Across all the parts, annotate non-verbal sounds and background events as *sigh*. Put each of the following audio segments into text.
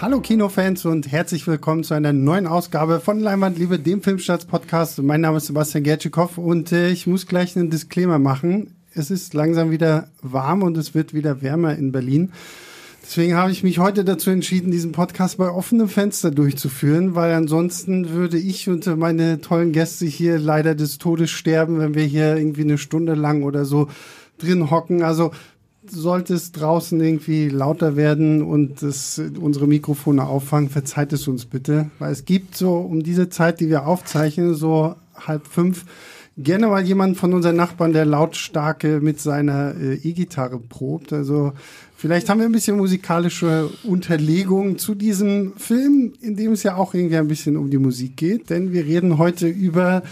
Hallo Kinofans und herzlich willkommen zu einer neuen Ausgabe von Leinwandliebe, dem Filmstarts-Podcast. Mein Name ist Sebastian Gertschikow und äh, ich muss gleich einen Disclaimer machen. Es ist langsam wieder warm und es wird wieder wärmer in Berlin. Deswegen habe ich mich heute dazu entschieden, diesen Podcast bei offenem Fenster durchzuführen, weil ansonsten würde ich und meine tollen Gäste hier leider des Todes sterben, wenn wir hier irgendwie eine Stunde lang oder so drin hocken. Also sollte es draußen irgendwie lauter werden und das, unsere Mikrofone auffangen, verzeiht es uns bitte, weil es gibt so um diese Zeit, die wir aufzeichnen, so halb fünf, gerne mal jemand von unseren Nachbarn, der lautstarke mit seiner äh, E-Gitarre probt. Also vielleicht haben wir ein bisschen musikalische Unterlegung zu diesem Film, in dem es ja auch irgendwie ein bisschen um die Musik geht, denn wir reden heute über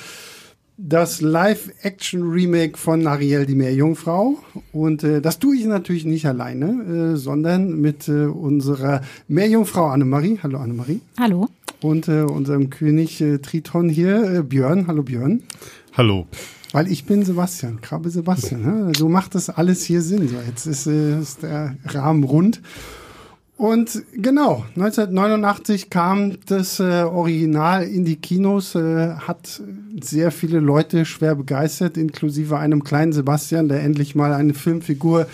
das Live-Action-Remake von Ariel, die Meerjungfrau. Und äh, das tue ich natürlich nicht alleine, äh, sondern mit äh, unserer Meerjungfrau Annemarie. Hallo Annemarie. Hallo. Und äh, unserem König äh, Triton hier, äh, Björn. Hallo Björn. Hallo. Weil ich bin Sebastian, Krabbe Sebastian. Ne? So macht das alles hier Sinn. So, jetzt ist, äh, ist der Rahmen rund. Und genau, 1989 kam das äh, Original in die Kinos, äh, hat sehr viele Leute schwer begeistert, inklusive einem kleinen Sebastian, der endlich mal eine Filmfigur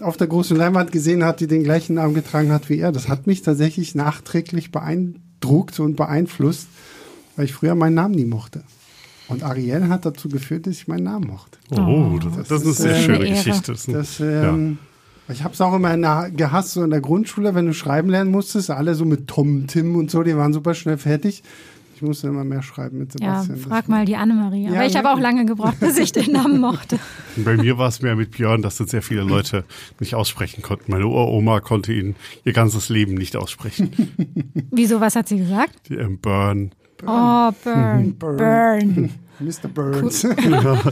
auf der großen Leinwand gesehen hat, die den gleichen Namen getragen hat wie er. Das hat mich tatsächlich nachträglich beeindruckt und beeinflusst, weil ich früher meinen Namen nie mochte. Und Ariel hat dazu geführt, dass ich meinen Namen mochte. Oh, das, das, ist eine sehr schöne Geschichte. Das, das ähm, ja. Ich habe es auch immer in der, gehasst, so in der Grundschule, wenn du schreiben lernen musstest, alle so mit Tom, Tim und so, die waren super schnell fertig. Ich musste immer mehr schreiben mit Sebastian. Ja, frag mal die Annemarie. Aber ja, ich habe auch lange gebraucht, bis ich den Namen mochte. Bei mir war es mehr mit Björn, dass das sehr viele Leute nicht aussprechen konnten. Meine Uroma konnte ihn ihr ganzes Leben nicht aussprechen. *laughs* Wieso, was hat sie gesagt? Die, ähm, Burn. Burn. Oh, Burn. *laughs* Burn. Burn. Mr. Burns. Cool. ja.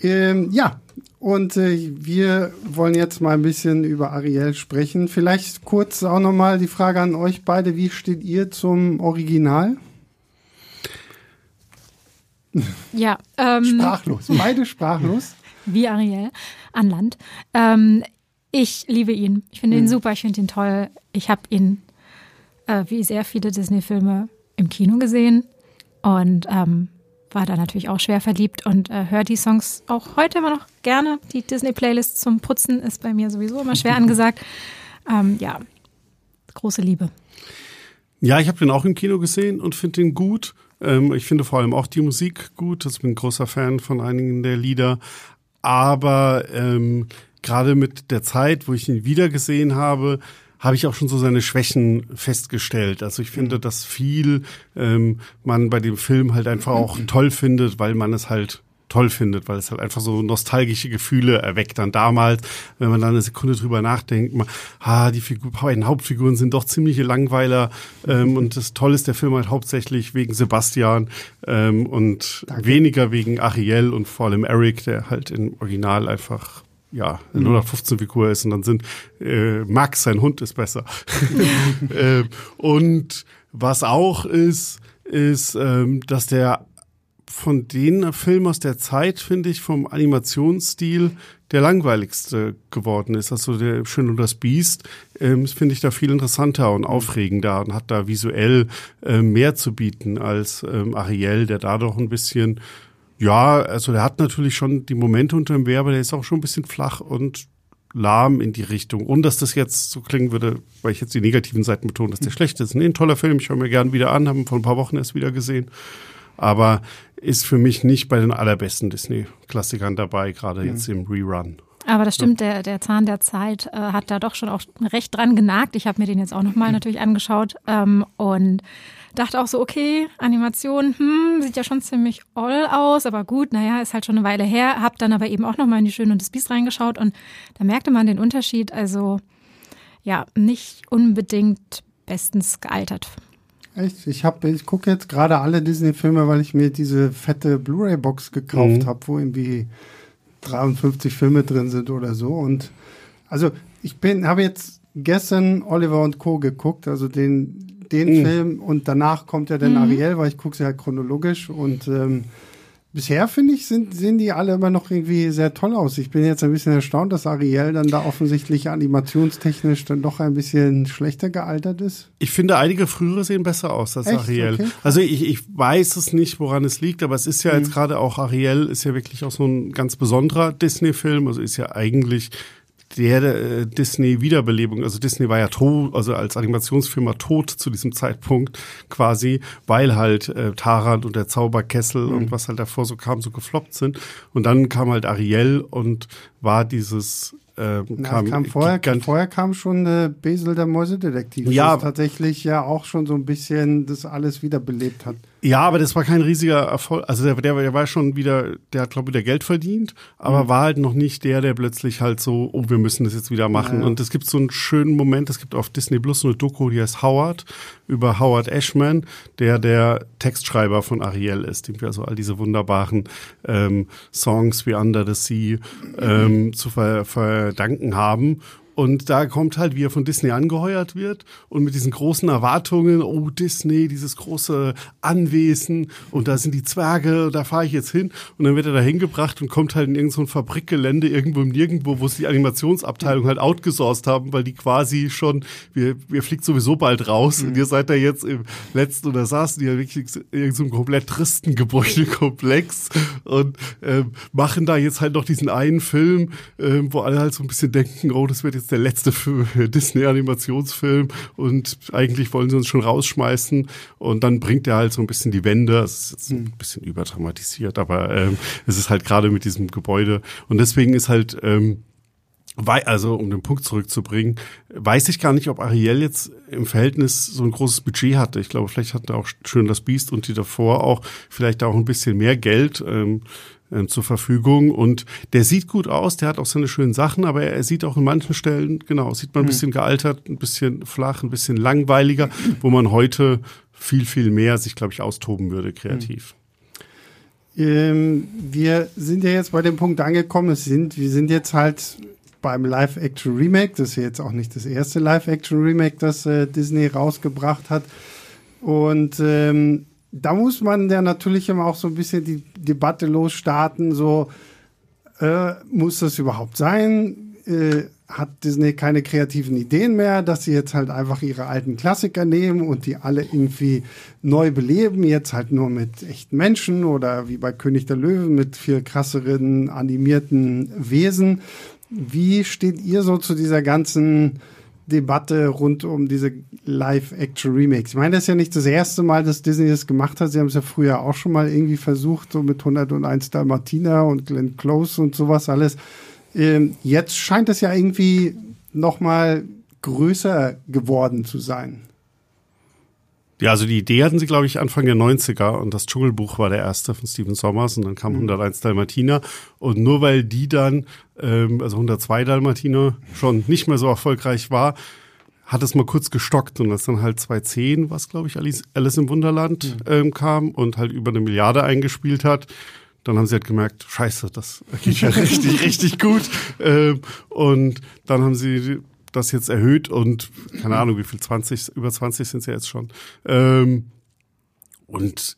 *laughs* ähm, ja, und äh, wir wollen jetzt mal ein bisschen über Ariel sprechen. Vielleicht kurz auch nochmal die Frage an euch beide. Wie steht ihr zum Original? Ja. Ähm, sprachlos. Beide sprachlos. *laughs* Wie Ariel an Land. Ähm, ich liebe ihn. Ich finde ihn mhm. super. Ich finde ihn toll. Ich habe ihn, äh, wie sehr viele Disney-Filme, im Kino gesehen. Und ähm, war da natürlich auch schwer verliebt und äh, höre die Songs auch heute immer noch gerne. Die Disney-Playlist zum Putzen ist bei mir sowieso immer schwer *laughs* angesagt. Ähm, ja, große Liebe. Ja, ich habe den auch im Kino gesehen und finde den gut. Ähm, ich finde vor allem auch die Musik gut. Ich bin ein großer Fan von einigen der Lieder. Aber ähm, gerade mit der Zeit, wo ich ihn wieder gesehen habe, habe ich auch schon so seine Schwächen festgestellt. Also ich finde, mhm. dass viel ähm, man bei dem Film halt einfach auch mhm. toll findet, weil man es halt toll findet, weil es halt einfach so nostalgische Gefühle erweckt dann damals, wenn man dann eine Sekunde drüber nachdenkt, man, ah, die Figur, beiden Hauptfiguren sind doch ziemliche Langweiler ähm, und das Tolle ist der Film halt hauptsächlich wegen Sebastian ähm, und Danke. weniger wegen Ariel und vor allem Eric, der halt im Original einfach ja, 0815 Figur ist und dann sind äh, Max, sein Hund ist besser. *laughs* *laughs* äh, und was auch ist, ist, ähm, dass der von den Filmen aus der Zeit, finde ich, vom Animationsstil der langweiligste geworden ist. Also der Schön und das Biest ähm, finde ich da viel interessanter und aufregender und hat da visuell äh, mehr zu bieten als ähm, Ariel, der da doch ein bisschen ja, also der hat natürlich schon die Momente unter dem Wehr, aber der ist auch schon ein bisschen flach und lahm in die Richtung. Und dass das jetzt so klingen würde, weil ich jetzt die negativen Seiten betone, dass der schlecht ist. Nee, ein toller Film, ich höre mir gern wieder an, haben vor ein paar Wochen erst wieder gesehen. Aber ist für mich nicht bei den allerbesten Disney-Klassikern dabei, gerade mhm. jetzt im Rerun. Aber das stimmt, der, der Zahn der Zeit äh, hat da doch schon auch recht dran genagt. Ich habe mir den jetzt auch nochmal natürlich angeschaut. Ähm, und dachte auch so, okay, Animation, hm, sieht ja schon ziemlich all aus, aber gut, naja, ist halt schon eine Weile her. Hab dann aber eben auch nochmal in die Schöne und das Biest reingeschaut und da merkte man den Unterschied, also ja, nicht unbedingt bestens gealtert. Echt? Ich habe, ich gucke jetzt gerade alle Disney-Filme, weil ich mir diese fette Blu-ray-Box gekauft mhm. habe, wo irgendwie 53 Filme drin sind oder so. Und also ich bin, habe jetzt gestern Oliver und Co. geguckt, also den den mhm. Film und danach kommt ja dann mhm. Ariel, weil ich gucke sie halt chronologisch und ähm, bisher finde ich, sind, sehen die alle immer noch irgendwie sehr toll aus. Ich bin jetzt ein bisschen erstaunt, dass Ariel dann da offensichtlich animationstechnisch dann doch ein bisschen schlechter gealtert ist. Ich finde, einige frühere sehen besser aus als Echt? Ariel. Okay. Also ich, ich weiß es nicht, woran es liegt, aber es ist ja mhm. jetzt gerade auch Ariel ist ja wirklich auch so ein ganz besonderer Disney-Film. Also ist ja eigentlich der äh, Disney-Wiederbelebung, also Disney war ja tot, also als Animationsfilmer tot zu diesem Zeitpunkt quasi, weil halt äh, Taran und der Zauberkessel mhm. und was halt davor so kam, so gefloppt sind. Und dann kam halt Ariel und war dieses äh, kam, kam vorher, vorher kam schon äh, Besel der Mäusedetektiv, ja, tatsächlich ja auch schon so ein bisschen das alles wiederbelebt hat. Ja, aber das war kein riesiger Erfolg. Also der, der, der war schon wieder, der hat glaube ich wieder Geld verdient, aber mhm. war halt noch nicht der, der plötzlich halt so, oh, wir müssen das jetzt wieder machen. Ja. Und es gibt so einen schönen Moment, es gibt auf Disney Plus so eine Doku, die heißt Howard, über Howard Ashman, der der Textschreiber von Ariel ist, dem wir also all diese wunderbaren ähm, Songs wie Under the Sea ähm, zu ver verdanken haben. Und da kommt halt, wie er von Disney angeheuert wird und mit diesen großen Erwartungen, oh Disney, dieses große Anwesen und da sind die Zwerge, da fahre ich jetzt hin. Und dann wird er da hingebracht und kommt halt in irgendein so Fabrikgelände irgendwo im Nirgendwo, wo sie die Animationsabteilung halt outgesourced haben, weil die quasi schon, wir, wir fliegt sowieso bald raus mhm. und ihr seid da jetzt im letzten oder saßen ja wirklich in irgendeinem komplett tristen Gebäudekomplex und ähm, machen da jetzt halt noch diesen einen Film, ähm, wo alle halt so ein bisschen denken, oh, das wird jetzt der letzte *laughs* Disney-Animationsfilm und eigentlich wollen sie uns schon rausschmeißen. Und dann bringt er halt so ein bisschen die Wände. Das ist jetzt ein bisschen überdramatisiert, aber ähm, es ist halt gerade mit diesem Gebäude. Und deswegen ist halt, ähm, also um den Punkt zurückzubringen, weiß ich gar nicht, ob Ariel jetzt im Verhältnis so ein großes Budget hatte. Ich glaube, vielleicht hatte auch schön das Biest und die davor auch vielleicht auch ein bisschen mehr Geld. Ähm, äh, zur Verfügung und der sieht gut aus, der hat auch seine schönen Sachen, aber er, sieht auch in manchen Stellen, genau, sieht man ein hm. bisschen gealtert, ein bisschen flach, ein bisschen langweiliger, wo man heute viel, viel mehr sich, glaube ich, austoben würde kreativ. Ähm, wir sind ja jetzt bei dem Punkt angekommen, es sind, wir sind jetzt halt beim Live-Action-Remake, das ist ja jetzt auch nicht das erste Live-Action-Remake, das äh, Disney rausgebracht hat. Und ähm, da muss man ja natürlich immer auch so ein bisschen die Debatte losstarten, so äh, muss das überhaupt sein? Äh, hat Disney keine kreativen Ideen mehr, dass sie jetzt halt einfach ihre alten Klassiker nehmen und die alle irgendwie neu beleben, jetzt halt nur mit echten Menschen oder wie bei König der Löwen mit viel krasseren animierten Wesen. Wie steht ihr so zu dieser ganzen Debatte rund um diese Live-Action-Remakes. Ich meine, das ist ja nicht das erste Mal, dass Disney das gemacht hat. Sie haben es ja früher auch schon mal irgendwie versucht, so mit 101 Dalmatiner und Glenn Close und sowas alles. Ähm, jetzt scheint es ja irgendwie noch mal größer geworden zu sein. Ja, also die Idee hatten sie, glaube ich, Anfang der 90er und das Dschungelbuch war der erste von Steven Sommers und dann kam mhm. 101 Dalmatiner und nur weil die dann, ähm, also 102 Dalmatiner schon nicht mehr so erfolgreich war, hat es mal kurz gestockt und als dann halt 2010, was glaube ich Alice, Alice im Wunderland mhm. ähm, kam und halt über eine Milliarde eingespielt hat, dann haben sie halt gemerkt, scheiße, das geht ja *laughs* richtig, richtig gut. Ähm, und dann haben sie das jetzt erhöht und keine Ahnung, wie viel, 20, über 20 sind es ja jetzt schon. Ähm, und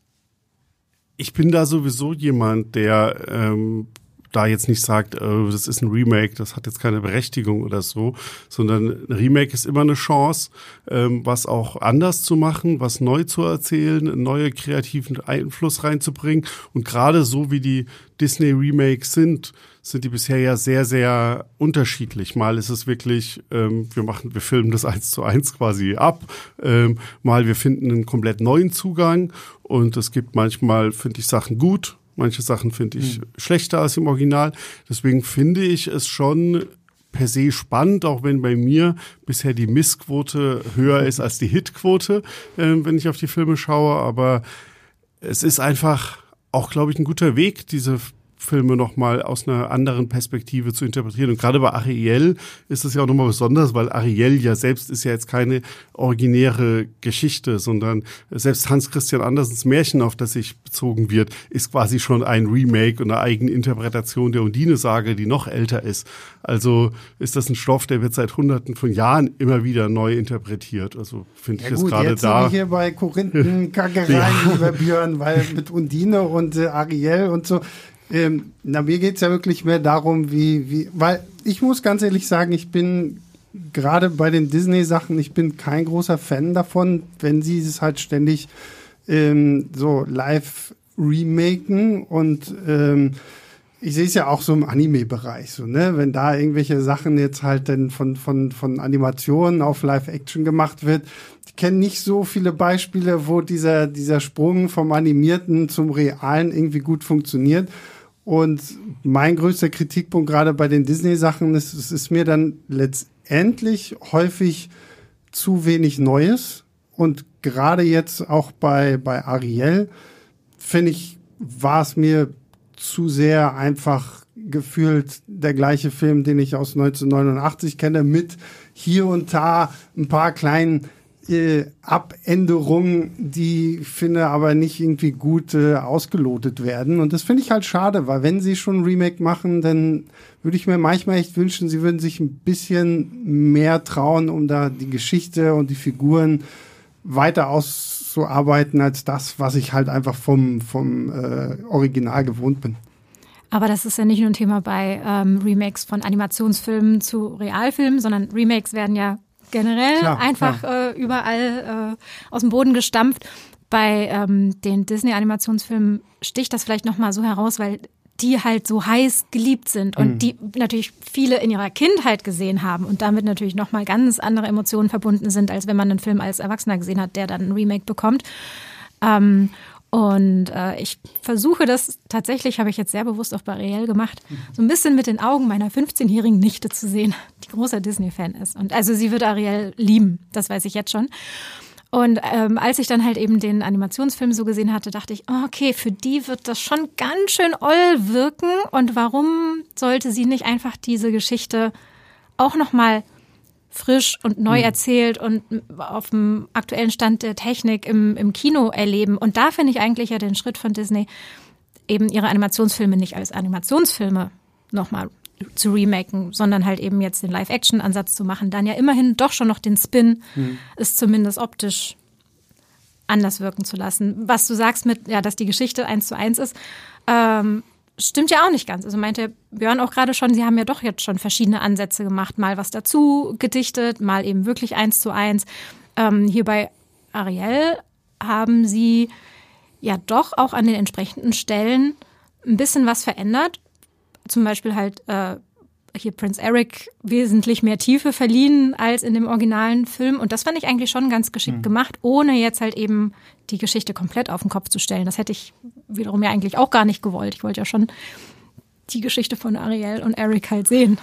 ich bin da sowieso jemand, der ähm, da jetzt nicht sagt, äh, das ist ein Remake, das hat jetzt keine Berechtigung oder so, sondern ein Remake ist immer eine Chance, ähm, was auch anders zu machen, was neu zu erzählen, neuen kreativen Einfluss reinzubringen. Und gerade so wie die Disney Remakes sind, sind die bisher ja sehr, sehr unterschiedlich. Mal ist es wirklich, ähm, wir machen, wir filmen das eins zu eins quasi ab. Ähm, mal wir finden einen komplett neuen Zugang und es gibt manchmal, finde ich, Sachen gut, Manche Sachen finde ich mhm. schlechter als im Original. Deswegen finde ich es schon per se spannend, auch wenn bei mir bisher die Missquote höher ist als die Hitquote, äh, wenn ich auf die Filme schaue. Aber es ist einfach auch, glaube ich, ein guter Weg, diese Filme nochmal aus einer anderen Perspektive zu interpretieren. Und gerade bei Ariel ist es ja auch nochmal besonders, weil Ariel ja selbst ist ja jetzt keine originäre Geschichte, sondern selbst Hans Christian Andersens Märchen, auf das sich bezogen wird, ist quasi schon ein Remake und eine eigene Interpretation der Undine-Sage, die noch älter ist. Also ist das ein Stoff, der wird seit hunderten von Jahren immer wieder neu interpretiert. Also finde ich ja, es gerade da. Sind wir hier bei Korinthenkackereien, *laughs* ja. lieber Björn, weil mit Undine und äh, Ariel und so. Ähm, na, mir geht's ja wirklich mehr darum, wie, wie, weil ich muss ganz ehrlich sagen, ich bin gerade bei den Disney-Sachen, ich bin kein großer Fan davon, wenn sie es halt ständig ähm, so live remaken und ähm, ich sehe es ja auch so im Anime-Bereich, so, ne? Wenn da irgendwelche Sachen jetzt halt dann von, von, von Animationen auf Live-Action gemacht wird. Ich kenne nicht so viele Beispiele, wo dieser, dieser Sprung vom Animierten zum Realen irgendwie gut funktioniert. Und mein größter Kritikpunkt gerade bei den Disney-Sachen ist, es ist mir dann letztendlich häufig zu wenig Neues. Und gerade jetzt auch bei, bei Ariel, finde ich, war es mir zu sehr einfach gefühlt der gleiche Film, den ich aus 1989 kenne, mit hier und da ein paar kleinen Abänderungen, die finde aber nicht irgendwie gut äh, ausgelotet werden. Und das finde ich halt schade, weil wenn sie schon ein Remake machen, dann würde ich mir manchmal echt wünschen, sie würden sich ein bisschen mehr trauen, um da die Geschichte und die Figuren weiter auszuarbeiten als das, was ich halt einfach vom, vom äh, Original gewohnt bin. Aber das ist ja nicht nur ein Thema bei ähm, Remakes von Animationsfilmen zu Realfilmen, sondern Remakes werden ja generell klar, einfach klar. Äh, überall äh, aus dem Boden gestampft. Bei ähm, den Disney-Animationsfilmen sticht das vielleicht nochmal so heraus, weil die halt so heiß geliebt sind und mhm. die natürlich viele in ihrer Kindheit gesehen haben und damit natürlich nochmal ganz andere Emotionen verbunden sind, als wenn man einen Film als Erwachsener gesehen hat, der dann ein Remake bekommt. Ähm, und äh, ich versuche das tatsächlich, habe ich jetzt sehr bewusst auf Bariel gemacht, so ein bisschen mit den Augen meiner 15-jährigen Nichte zu sehen, die großer Disney-Fan ist. Und also sie wird Ariel lieben, das weiß ich jetzt schon. Und ähm, als ich dann halt eben den Animationsfilm so gesehen hatte, dachte ich, oh, okay, für die wird das schon ganz schön oll wirken. Und warum sollte sie nicht einfach diese Geschichte auch nochmal frisch und neu mhm. erzählt und auf dem aktuellen Stand der Technik im, im Kino erleben? Und da finde ich eigentlich ja den Schritt von Disney, eben ihre Animationsfilme nicht als Animationsfilme nochmal zu remaken, sondern halt eben jetzt den Live-Action-Ansatz zu machen, dann ja immerhin doch schon noch den Spin, mhm. ist zumindest optisch anders wirken zu lassen. Was du sagst mit, ja, dass die Geschichte eins zu eins ist, ähm, stimmt ja auch nicht ganz. Also meinte Björn auch gerade schon, sie haben ja doch jetzt schon verschiedene Ansätze gemacht, mal was dazu gedichtet, mal eben wirklich eins zu eins. Ähm, hier bei Ariel haben sie ja doch auch an den entsprechenden Stellen ein bisschen was verändert zum Beispiel halt äh, hier Prince Eric wesentlich mehr Tiefe verliehen als in dem originalen Film. Und das fand ich eigentlich schon ganz geschickt mhm. gemacht, ohne jetzt halt eben die Geschichte komplett auf den Kopf zu stellen. Das hätte ich wiederum ja eigentlich auch gar nicht gewollt. Ich wollte ja schon die Geschichte von Ariel und Eric halt sehen.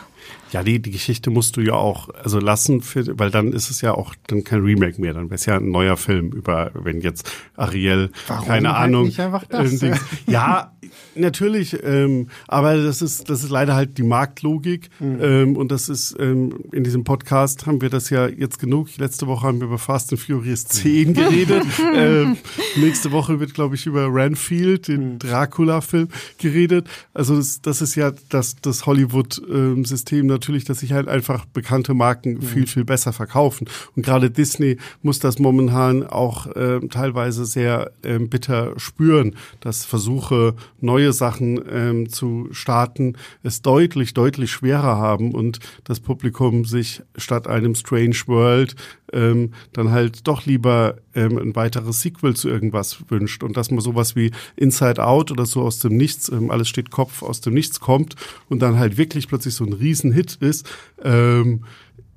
Ja, die, die Geschichte musst du ja auch also lassen, für, weil dann ist es ja auch dann kein Remake mehr, dann wäre es ja ein neuer Film über, wenn jetzt Ariel, Warum keine halt Ahnung. Nicht einfach das? Äh, ja, natürlich, ähm, aber das ist, das ist leider halt die Marktlogik mhm. ähm, und das ist ähm, in diesem Podcast haben wir das ja jetzt genug. Letzte Woche haben wir über Fast and Furious 10 geredet. *laughs* ähm, nächste Woche wird, glaube ich, über Ranfield, den mhm. Dracula-Film, geredet. Also das, das ist ja das, das Hollywood-System ähm, natürlich, dass sich halt einfach bekannte Marken mhm. viel, viel besser verkaufen. Und gerade Disney muss das momentan auch äh, teilweise sehr äh, bitter spüren, dass Versuche, neue Sachen ähm, zu starten, es deutlich, deutlich schwerer haben und das Publikum sich statt einem Strange World ähm, dann halt doch lieber ähm, ein weiteres Sequel zu irgendwas wünscht und dass man sowas wie Inside Out oder so aus dem Nichts, ähm, alles steht Kopf, aus dem Nichts kommt und dann halt wirklich plötzlich so ein Riesenhit ist, ähm,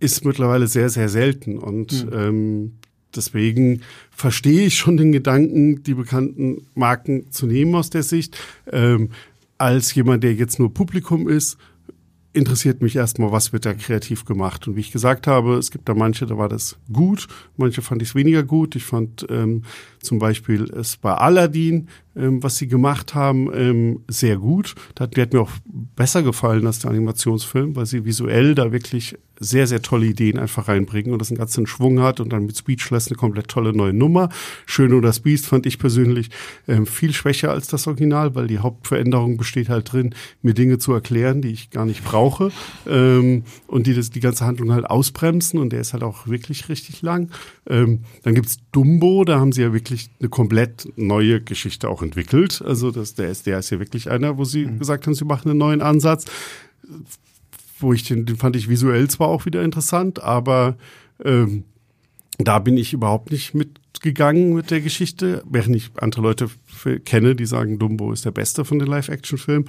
ist mittlerweile sehr, sehr selten und mhm. ähm, deswegen verstehe ich schon den Gedanken, die bekannten Marken zu nehmen aus der Sicht. Ähm, als jemand, der jetzt nur Publikum ist, interessiert mich erstmal, was wird da kreativ gemacht. Und wie ich gesagt habe, es gibt da manche, da war das gut, manche fand ich es weniger gut. Ich fand ähm, zum Beispiel es bei Aladdin, ähm, was sie gemacht haben, ähm, sehr gut. Das hat mir auch besser gefallen als der Animationsfilm, weil sie visuell da wirklich sehr, sehr tolle Ideen einfach reinbringen und das einen ganzen Schwung hat und dann mit Speechless eine komplett tolle neue Nummer. Schön oder das Beast fand ich persönlich ähm, viel schwächer als das Original, weil die Hauptveränderung besteht halt drin, mir Dinge zu erklären, die ich gar nicht brauche ähm, und die das, die ganze Handlung halt ausbremsen und der ist halt auch wirklich richtig lang. Ähm, dann gibt's Dumbo, da haben sie ja wirklich eine komplett neue Geschichte auch entwickelt. Also das, der, ist, der ist ja wirklich einer, wo sie mhm. gesagt haben, sie machen einen neuen Ansatz wo ich den, den fand ich visuell zwar auch wieder interessant, aber ähm, da bin ich überhaupt nicht mitgegangen mit der Geschichte, während ich andere Leute kenne, die sagen, Dumbo ist der beste von den Live-Action-Filmen.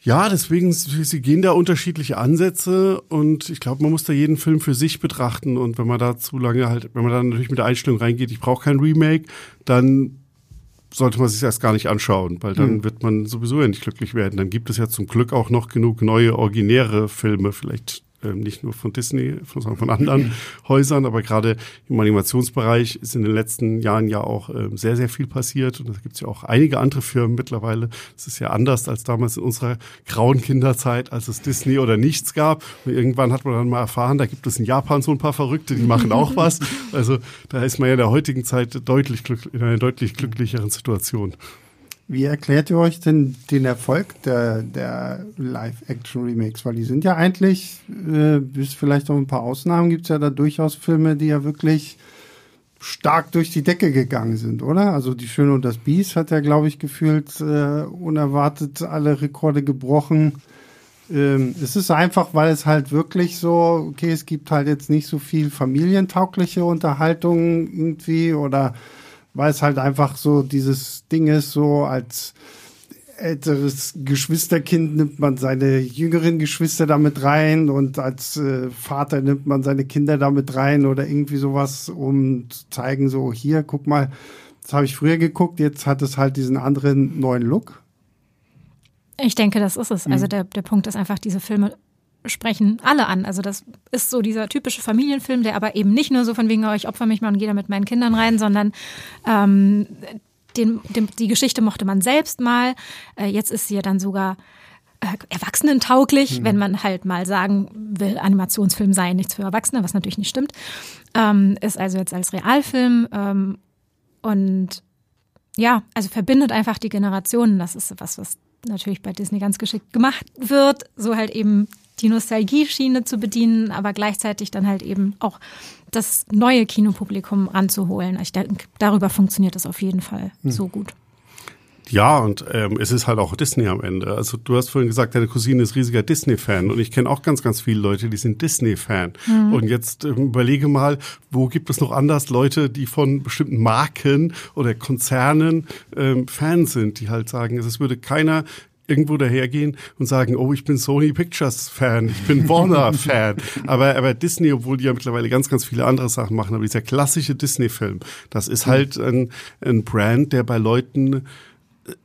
Ja, deswegen, sie gehen da unterschiedliche Ansätze und ich glaube, man muss da jeden Film für sich betrachten und wenn man da zu lange halt, wenn man da natürlich mit der Einstellung reingeht, ich brauche kein Remake, dann sollte man sich erst gar nicht anschauen, weil dann mhm. wird man sowieso ja nicht glücklich werden. Dann gibt es ja zum Glück auch noch genug neue, originäre Filme, vielleicht nicht nur von Disney, sondern von anderen *laughs* Häusern, aber gerade im Animationsbereich ist in den letzten Jahren ja auch ähm, sehr, sehr viel passiert. Und da gibt es ja auch einige andere Firmen mittlerweile. Es ist ja anders als damals in unserer grauen Kinderzeit, als es Disney oder nichts gab. Und irgendwann hat man dann mal erfahren, da gibt es in Japan so ein paar Verrückte, die machen auch was. *laughs* Also da ist man ja in der heutigen Zeit deutlich in einer deutlich glücklicheren Situation. Wie erklärt ihr euch denn den Erfolg der, der Live-Action-Remakes? Weil die sind ja eigentlich, äh, bis vielleicht auch ein paar Ausnahmen, gibt es ja da durchaus Filme, die ja wirklich stark durch die Decke gegangen sind, oder? Also Die Schöne und das Biest hat ja, glaube ich, gefühlt äh, unerwartet alle Rekorde gebrochen. Ähm, es ist einfach, weil es halt wirklich so, okay, es gibt halt jetzt nicht so viel familientaugliche Unterhaltung irgendwie oder weil es halt einfach so dieses Ding ist, so als älteres Geschwisterkind nimmt man seine jüngeren Geschwister damit rein und als äh, Vater nimmt man seine Kinder damit rein oder irgendwie sowas, um zu zeigen, so hier, guck mal, das habe ich früher geguckt, jetzt hat es halt diesen anderen neuen Look. Ich denke, das ist es. Also mhm. der, der Punkt ist einfach, diese Filme sprechen alle an. Also das ist so dieser typische Familienfilm, der aber eben nicht nur so von wegen, oh, ich opfer mich mal und gehe da mit meinen Kindern rein, sondern ähm, den, den, die Geschichte mochte man selbst mal. Äh, jetzt ist sie ja dann sogar äh, erwachsenentauglich, mhm. wenn man halt mal sagen will, Animationsfilm sei nichts für Erwachsene, was natürlich nicht stimmt. Ähm, ist also jetzt als Realfilm ähm, und ja, also verbindet einfach die Generationen. Das ist was, was natürlich bei Disney ganz geschickt gemacht wird, so halt eben die Nostalgie-Schiene zu bedienen, aber gleichzeitig dann halt eben auch das neue Kinopublikum ranzuholen. Ich denke, darüber funktioniert das auf jeden Fall hm. so gut. Ja, und ähm, es ist halt auch Disney am Ende. Also du hast vorhin gesagt, deine Cousine ist riesiger Disney-Fan und ich kenne auch ganz, ganz viele Leute, die sind Disney-Fan. Mhm. Und jetzt ähm, überlege mal, wo gibt es noch anders Leute, die von bestimmten Marken oder Konzernen ähm, Fan sind, die halt sagen, es würde keiner irgendwo dahergehen und sagen, oh, ich bin Sony Pictures Fan, ich bin Warner *laughs* Fan. Aber, aber Disney, obwohl die ja mittlerweile ganz, ganz viele andere Sachen machen, aber dieser klassische Disney-Film, das ist halt ein, ein Brand, der bei Leuten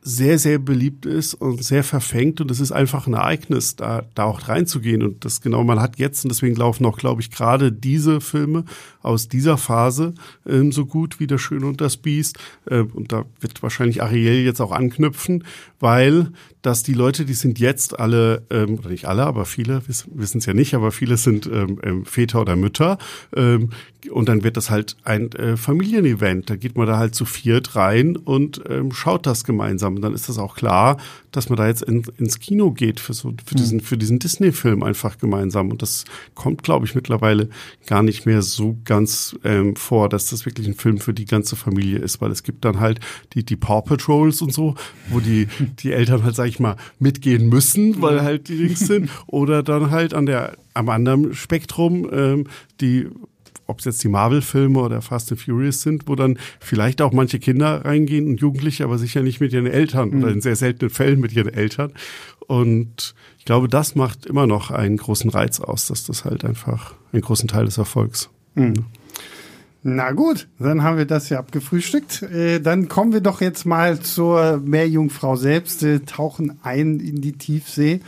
sehr, sehr beliebt ist und sehr verfängt und es ist einfach ein Ereignis, da, da auch reinzugehen und das genau man hat jetzt und deswegen laufen auch, glaube ich, gerade diese Filme aus dieser Phase ähm, so gut wie Der Schöne und das Biest äh, und da wird wahrscheinlich Ariel jetzt auch anknüpfen, weil dass die Leute, die sind jetzt alle, ähm, oder nicht alle, aber viele wissen es ja nicht, aber viele sind ähm, ähm, Väter oder Mütter ähm, und dann wird das halt ein äh, Familienevent, da geht man da halt zu viert rein und ähm, schaut das gemeinsam gemeinsam. Und dann ist das auch klar, dass man da jetzt in, ins Kino geht für so für diesen für diesen Disney-Film einfach gemeinsam. Und das kommt, glaube ich, mittlerweile gar nicht mehr so ganz ähm, vor, dass das wirklich ein Film für die ganze Familie ist, weil es gibt dann halt die die Paw Patrols und so, wo die *laughs* die Eltern halt sag ich mal mitgehen müssen, weil halt die Dings sind, *laughs* oder dann halt an der am anderen Spektrum ähm, die ob es jetzt die Marvel-Filme oder Fast and Furious sind, wo dann vielleicht auch manche Kinder reingehen und Jugendliche, aber sicher nicht mit ihren Eltern mhm. oder in sehr seltenen Fällen mit ihren Eltern. Und ich glaube, das macht immer noch einen großen Reiz aus, dass das halt einfach einen großen Teil des Erfolgs. Mhm. Na gut, dann haben wir das ja abgefrühstückt. Äh, dann kommen wir doch jetzt mal zur Meerjungfrau selbst, tauchen ein in die Tiefsee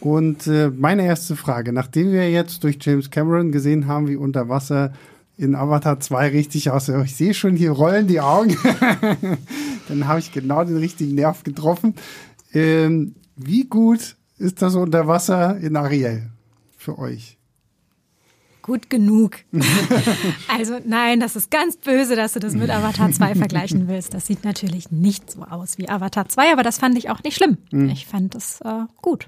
Und äh, meine erste Frage, nachdem wir jetzt durch James Cameron gesehen haben, wie unter Wasser in Avatar 2 richtig aussieht, ich sehe schon, hier rollen die Augen, *laughs* dann habe ich genau den richtigen Nerv getroffen. Ähm, wie gut ist das unter Wasser in Ariel für euch? Gut genug. *laughs* also nein, das ist ganz böse, dass du das mit Avatar 2 *laughs* vergleichen willst. Das sieht natürlich nicht so aus wie Avatar 2, aber das fand ich auch nicht schlimm. Mhm. Ich fand das äh, gut.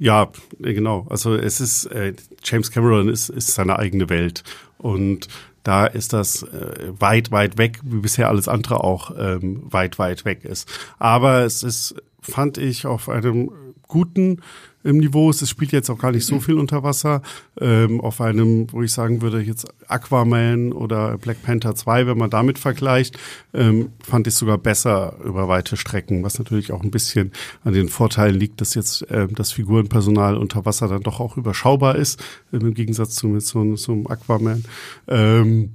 Ja, äh, genau. Also es ist, äh, James Cameron ist, ist seine eigene Welt. Und da ist das äh, weit, weit weg, wie bisher alles andere auch ähm, weit, weit weg ist. Aber es ist, fand ich, auf einem guten im Niveau. Es spielt jetzt auch gar nicht so viel unter Wasser. Ähm, auf einem, wo ich sagen würde, jetzt Aquaman oder Black Panther 2, wenn man damit vergleicht, ähm, fand ich sogar besser über weite Strecken, was natürlich auch ein bisschen an den Vorteilen liegt, dass jetzt äh, das Figurenpersonal unter Wasser dann doch auch überschaubar ist, äh, im Gegensatz zu mit so, so einem Aquaman. Ähm,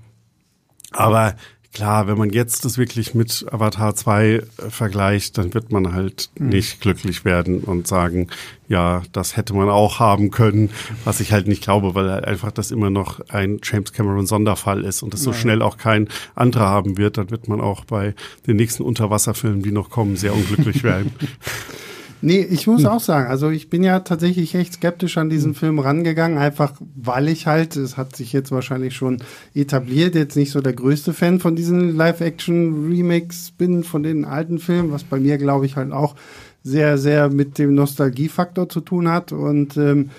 aber Klar, wenn man jetzt das wirklich mit Avatar 2 äh, vergleicht, dann wird man halt mhm. nicht glücklich werden und sagen, ja, das hätte man auch haben können, was ich halt nicht glaube, weil halt einfach das immer noch ein James Cameron Sonderfall ist und das so ja. schnell auch kein anderer haben wird, dann wird man auch bei den nächsten Unterwasserfilmen, die noch kommen, sehr unglücklich werden. *laughs* Nee, ich muss hm. auch sagen, also ich bin ja tatsächlich echt skeptisch an diesen hm. Film rangegangen, einfach weil ich halt, es hat sich jetzt wahrscheinlich schon etabliert, jetzt nicht so der größte Fan von diesen Live-Action-Remakes bin, von den alten Filmen, was bei mir, glaube ich, halt auch sehr, sehr mit dem Nostalgiefaktor zu tun hat. Und ähm,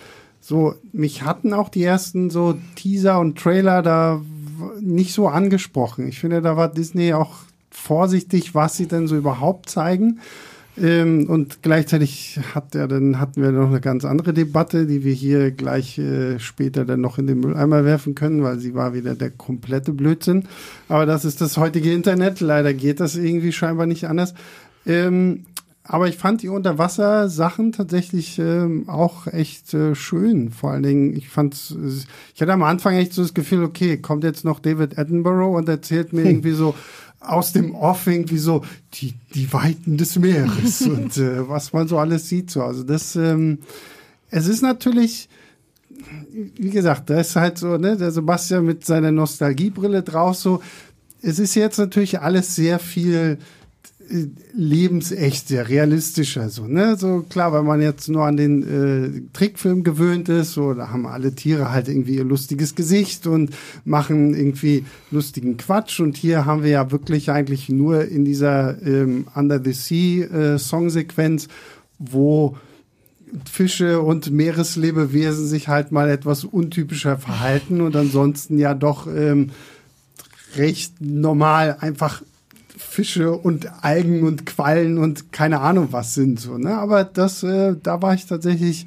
so, mich hatten auch die ersten so Teaser und Trailer da nicht so angesprochen. Ich finde, da war Disney auch vorsichtig, was sie denn so überhaupt zeigen. Ähm, und gleichzeitig hat er dann, hatten wir noch eine ganz andere Debatte, die wir hier gleich äh, später dann noch in den Mülleimer werfen können, weil sie war wieder der komplette Blödsinn. Aber das ist das heutige Internet. Leider geht das irgendwie scheinbar nicht anders. Ähm, aber ich fand die Unterwasser-Sachen tatsächlich ähm, auch echt äh, schön. Vor allen Dingen, ich fand, ich hatte am Anfang echt so das Gefühl, okay, kommt jetzt noch David Attenborough und erzählt mir irgendwie so *laughs* aus dem Off irgendwie so die, die Weiten des Meeres *laughs* und äh, was man so alles sieht. So. Also das, ähm, es ist natürlich, wie gesagt, da ist halt so, ne, der Sebastian mit seiner Nostalgiebrille drauf so. Es ist jetzt natürlich alles sehr viel lebensecht, sehr realistischer, so, ne? So klar, weil man jetzt nur an den äh, Trickfilm gewöhnt ist, so, da haben alle Tiere halt irgendwie ihr lustiges Gesicht und machen irgendwie lustigen Quatsch. Und hier haben wir ja wirklich eigentlich nur in dieser ähm, Under the Sea äh, Songsequenz, wo Fische und Meereslebewesen sich halt mal etwas untypischer verhalten und ansonsten ja doch ähm, recht normal einfach Fische und Algen und Quallen und keine Ahnung was sind so, ne? Aber das, äh, da war ich tatsächlich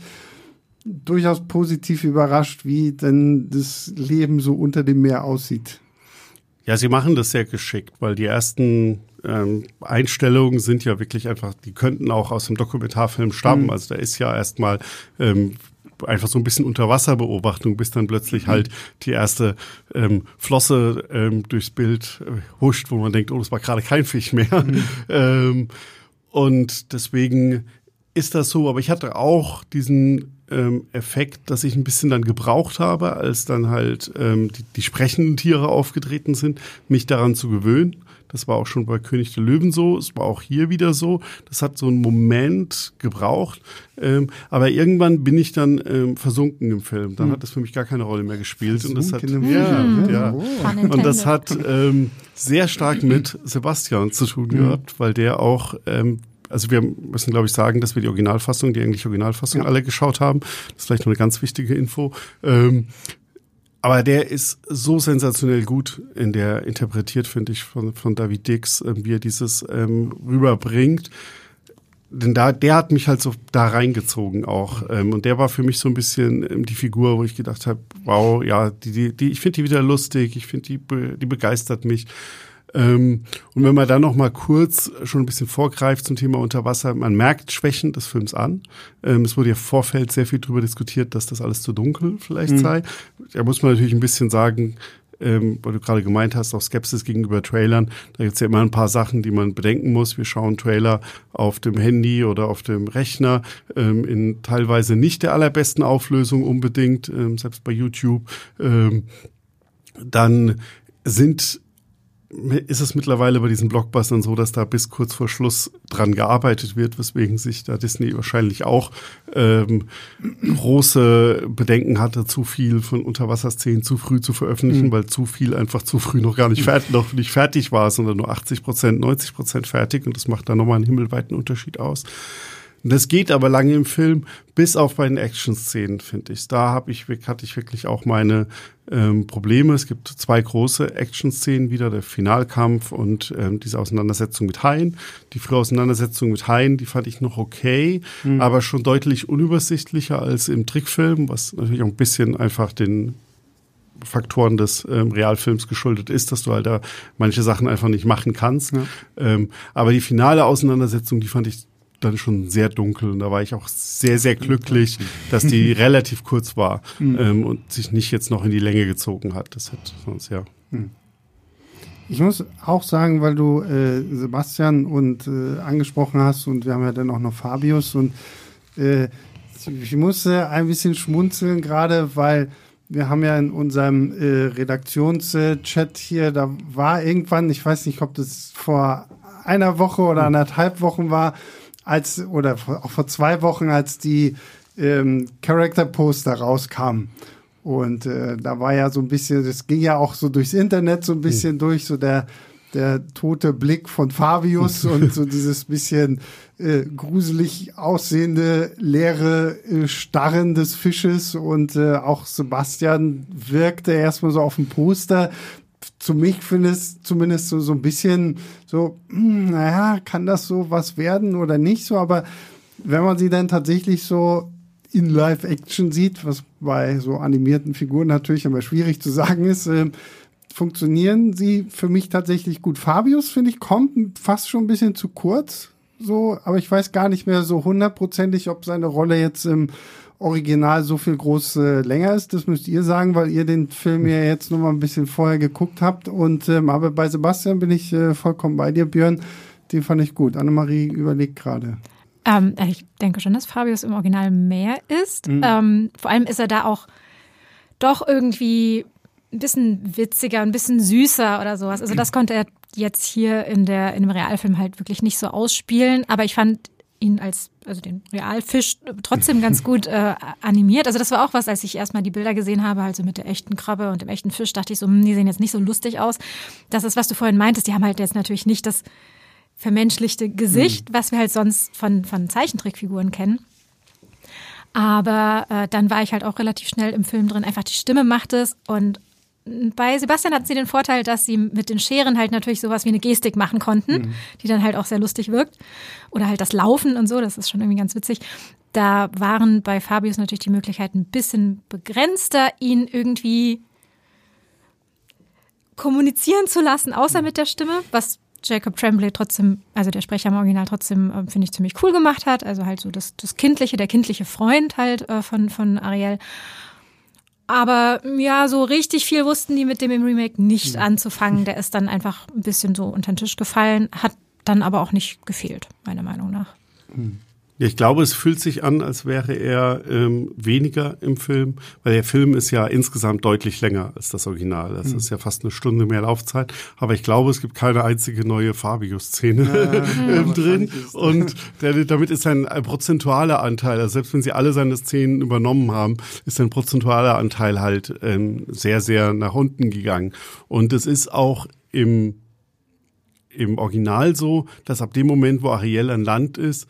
durchaus positiv überrascht, wie denn das Leben so unter dem Meer aussieht. Ja, sie machen das sehr geschickt, weil die ersten ähm, Einstellungen sind ja wirklich einfach, die könnten auch aus dem Dokumentarfilm stammen. Mhm. Also da ist ja erstmal ähm, einfach so ein bisschen Unterwasserbeobachtung, bis dann plötzlich mhm. halt die erste ähm, Flosse ähm, durchs Bild äh, huscht, wo man denkt, oh, das war gerade kein Fisch mehr. Mhm. *laughs* ähm, und deswegen ist das so, aber ich hatte auch diesen ähm, Effekt, dass ich ein bisschen dann gebraucht habe, als dann halt ähm, die, die sprechenden Tiere aufgetreten sind, mich daran zu gewöhnen. Das war auch schon bei König der Löwen so. Es war auch hier wieder so. Das hat so einen Moment gebraucht. Ähm, aber irgendwann bin ich dann ähm, versunken im Film. Dann hm. hat das für mich gar keine Rolle mehr gespielt. Und das hat, ja, ja. Oh. Und das hat ähm, sehr stark mit Sebastian zu tun hm. gehabt, weil der auch ähm, also wir müssen, glaube ich, sagen, dass wir die Originalfassung, die englische Originalfassung ja. alle geschaut haben. Das ist vielleicht noch eine ganz wichtige Info. Ähm, aber der ist so sensationell gut in der interpretiert, finde ich, von, von David Dix, äh, wie er dieses ähm, rüberbringt. Denn da, der hat mich halt so da reingezogen auch. Ähm, und der war für mich so ein bisschen ähm, die Figur, wo ich gedacht habe, wow, ja, die, die, die ich finde die wieder lustig, ich finde die, die begeistert mich. Ähm, und wenn man dann noch mal kurz schon ein bisschen vorgreift zum Thema Unterwasser, man merkt Schwächen des Films an. Ähm, es wurde ja Vorfeld sehr viel darüber diskutiert, dass das alles zu dunkel vielleicht mhm. sei. Da muss man natürlich ein bisschen sagen, ähm, weil du gerade gemeint hast, auch Skepsis gegenüber Trailern. Da gibt's ja immer ein paar Sachen, die man bedenken muss. Wir schauen Trailer auf dem Handy oder auf dem Rechner ähm, in teilweise nicht der allerbesten Auflösung unbedingt, ähm, selbst bei YouTube. Ähm, dann sind ist es mittlerweile bei diesen Blockbustern so, dass da bis kurz vor Schluss dran gearbeitet wird, weswegen sich da Disney wahrscheinlich auch ähm, große Bedenken hatte, zu viel von Unterwasserszenen zu früh zu veröffentlichen, mhm. weil zu viel einfach zu früh noch gar nicht fertig, noch nicht fertig war, sondern nur 80 Prozent, 90 Prozent fertig und das macht da nochmal einen himmelweiten Unterschied aus. Das geht aber lange im Film, bis auf bei den Action-Szenen, finde ich. Da hab ich, hatte ich wirklich auch meine ähm, Probleme. Es gibt zwei große Action-Szenen wieder, der Finalkampf und ähm, diese Auseinandersetzung mit Haien. Die frühe Auseinandersetzung mit Haien, die fand ich noch okay, mhm. aber schon deutlich unübersichtlicher als im Trickfilm, was natürlich auch ein bisschen einfach den Faktoren des ähm, Realfilms geschuldet ist, dass du halt da manche Sachen einfach nicht machen kannst. Ja. Ähm, aber die finale Auseinandersetzung, die fand ich dann schon sehr dunkel und da war ich auch sehr, sehr glücklich, dass die *laughs* relativ kurz war mhm. ähm, und sich nicht jetzt noch in die Länge gezogen hat. Das hat sonst ja. Mhm. Ich muss auch sagen, weil du äh, Sebastian und äh, angesprochen hast und wir haben ja dann auch noch Fabius und äh, ich musste ein bisschen schmunzeln, gerade weil wir haben ja in unserem äh, Redaktionschat hier, da war irgendwann, ich weiß nicht, ob das vor einer Woche oder anderthalb Wochen war, als, oder auch vor zwei Wochen, als die ähm, Character Poster rauskamen. Und äh, da war ja so ein bisschen, das ging ja auch so durchs Internet so ein bisschen mhm. durch, so der, der tote Blick von Fabius *laughs* und so dieses bisschen äh, gruselig aussehende, leere äh, Starren des Fisches und äh, auch Sebastian wirkte erstmal so auf dem Poster zu mich finde es zumindest so, so ein bisschen so, hm, naja, kann das so was werden oder nicht so, aber wenn man sie dann tatsächlich so in Live-Action sieht, was bei so animierten Figuren natürlich immer schwierig zu sagen ist, äh, funktionieren sie für mich tatsächlich gut. Fabius, finde ich, kommt fast schon ein bisschen zu kurz, so, aber ich weiß gar nicht mehr so hundertprozentig, ob seine Rolle jetzt im Original so viel groß äh, länger ist. Das müsst ihr sagen, weil ihr den Film ja jetzt noch mal ein bisschen vorher geguckt habt. Und ähm, aber bei Sebastian bin ich äh, vollkommen bei dir, Björn. Den fand ich gut. Annemarie überlegt gerade. Ähm, ich denke schon, dass Fabius im Original mehr ist. Mhm. Ähm, vor allem ist er da auch doch irgendwie ein bisschen witziger, ein bisschen süßer oder sowas. Also das konnte er jetzt hier in der in dem Realfilm halt wirklich nicht so ausspielen. Aber ich fand ihn als, also den Realfisch trotzdem ganz gut äh, animiert. Also das war auch was, als ich erstmal die Bilder gesehen habe, also mit der echten Krabbe und dem echten Fisch, dachte ich so, hm, die sehen jetzt nicht so lustig aus. Das ist, was du vorhin meintest, die haben halt jetzt natürlich nicht das vermenschlichte Gesicht, mhm. was wir halt sonst von, von Zeichentrickfiguren kennen. Aber äh, dann war ich halt auch relativ schnell im Film drin. Einfach die Stimme macht es und bei Sebastian hatten sie den Vorteil, dass sie mit den Scheren halt natürlich sowas wie eine Gestik machen konnten, mhm. die dann halt auch sehr lustig wirkt. Oder halt das Laufen und so, das ist schon irgendwie ganz witzig. Da waren bei Fabius natürlich die Möglichkeiten ein bisschen begrenzter, ihn irgendwie kommunizieren zu lassen, außer mit der Stimme, was Jacob Tremblay trotzdem, also der Sprecher im Original trotzdem, äh, finde ich, ziemlich cool gemacht hat. Also halt so das, das Kindliche, der kindliche Freund halt äh, von, von Ariel. Aber ja, so richtig viel wussten die mit dem im Remake nicht anzufangen. Der *laughs* ist dann einfach ein bisschen so unter den Tisch gefallen, hat dann aber auch nicht gefehlt, meiner Meinung nach. Hm. Ja, ich glaube, es fühlt sich an, als wäre er ähm, weniger im Film, weil der Film ist ja insgesamt deutlich länger als das Original. Das mhm. ist ja fast eine Stunde mehr Laufzeit. Aber ich glaube, es gibt keine einzige neue Fabius-Szene ja, *laughs* drin. Und der, damit ist ein, ein prozentualer Anteil, also selbst wenn sie alle seine Szenen übernommen haben, ist ein prozentualer Anteil halt ähm, sehr, sehr nach unten gegangen. Und es ist auch im im Original so, dass ab dem Moment, wo Ariel an Land ist,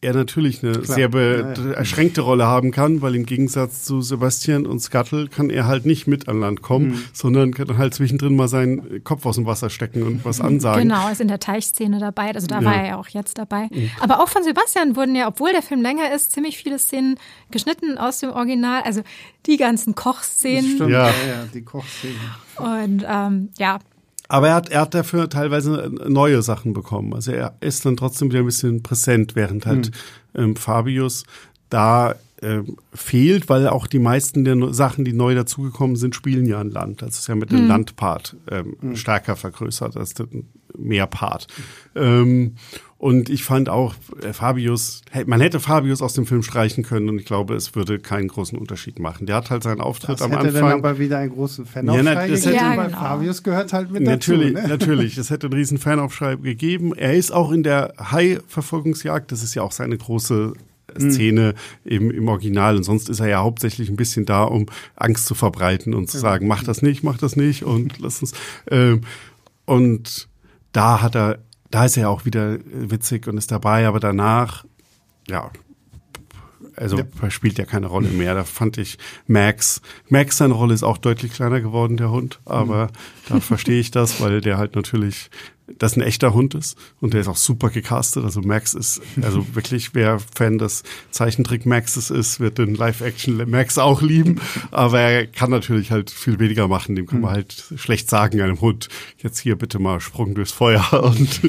er natürlich eine Klar. sehr ja, ja. erschränkte Rolle haben kann, weil im Gegensatz zu Sebastian und Scuttle kann er halt nicht mit an Land kommen, mhm. sondern kann halt zwischendrin mal seinen Kopf aus dem Wasser stecken und was ansagen. Genau, ist in der Teichszene dabei, also da ja. war er ja auch jetzt dabei. Mhm. Aber auch von Sebastian wurden ja, obwohl der Film länger ist, ziemlich viele Szenen geschnitten aus dem Original, also die ganzen Kochszenen. Stimmt, ja. ja, die Kochszenen. Und ähm, ja, aber er hat, er hat dafür teilweise neue Sachen bekommen. Also er ist dann trotzdem wieder ein bisschen präsent, während halt mhm. ähm, Fabius da äh, fehlt, weil auch die meisten der Sachen, die neu dazugekommen sind, spielen ja an Land. Das ist ja mit dem mhm. Landpart ähm, mhm. stärker vergrößert als der Meerpart. Ähm, und ich fand auch äh, Fabius, man hätte Fabius aus dem Film streichen können und ich glaube, es würde keinen großen Unterschied machen. Der hat halt seinen Auftritt das am hätte Anfang. dann aber wieder einen großen Fanaufschrei ja, na, gegeben, ja, weil genau. Fabius gehört halt mit natürlich, dazu. Ne? Natürlich, es hätte einen riesen Fanaufschrei gegeben. Er ist auch in der Hai-Verfolgungsjagd, das ist ja auch seine große Szene mhm. im, im Original. Und sonst ist er ja hauptsächlich ein bisschen da, um Angst zu verbreiten und zu sagen, mach das nicht, mach das nicht und lass uns. Ähm, und da hat er da ist er ja auch wieder witzig und ist dabei, aber danach, ja, also ja. spielt ja keine Rolle mehr. Da fand ich Max, Max seine Rolle ist auch deutlich kleiner geworden, der Hund, aber mhm. da verstehe ich das, weil der halt natürlich das ein echter Hund ist und der ist auch super gecastet. Also Max ist, also wirklich, wer Fan des Zeichentrick Maxes ist, wird den Live-Action Max auch lieben. Aber er kann natürlich halt viel weniger machen. Dem kann man mhm. halt schlecht sagen, einem Hund, jetzt hier bitte mal Sprung durchs Feuer *laughs* und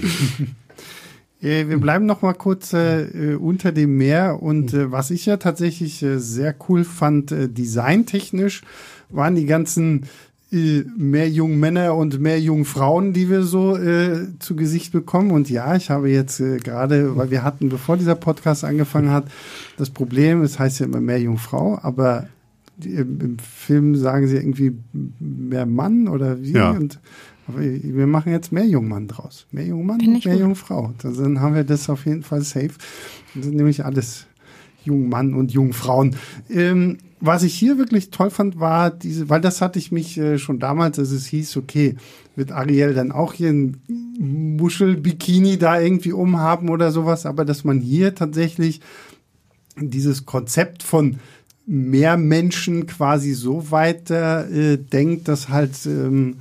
wir bleiben noch mal kurz äh, unter dem Meer und äh, was ich ja tatsächlich äh, sehr cool fand, äh, designtechnisch, waren die ganzen äh, mehr jungen Männer und mehr jungen Frauen, die wir so äh, zu Gesicht bekommen. Und ja, ich habe jetzt äh, gerade, weil wir hatten, bevor dieser Podcast angefangen hat, das Problem, es heißt ja immer mehr Jungfrau, aber im, Film sagen sie irgendwie mehr Mann oder wie. Ja. Und wir machen jetzt mehr Jungmann draus. Mehr Jungmann und mehr gut. Jungfrau. Dann haben wir das auf jeden Fall safe. Das sind nämlich alles Jungmann und Jungfrauen. Ähm, was ich hier wirklich toll fand, war diese, weil das hatte ich mich äh, schon damals, als es hieß, okay, wird Ariel dann auch hier ein Muschelbikini da irgendwie umhaben oder sowas, aber dass man hier tatsächlich dieses Konzept von mehr Menschen quasi so weiter äh, denkt, dass halt ähm,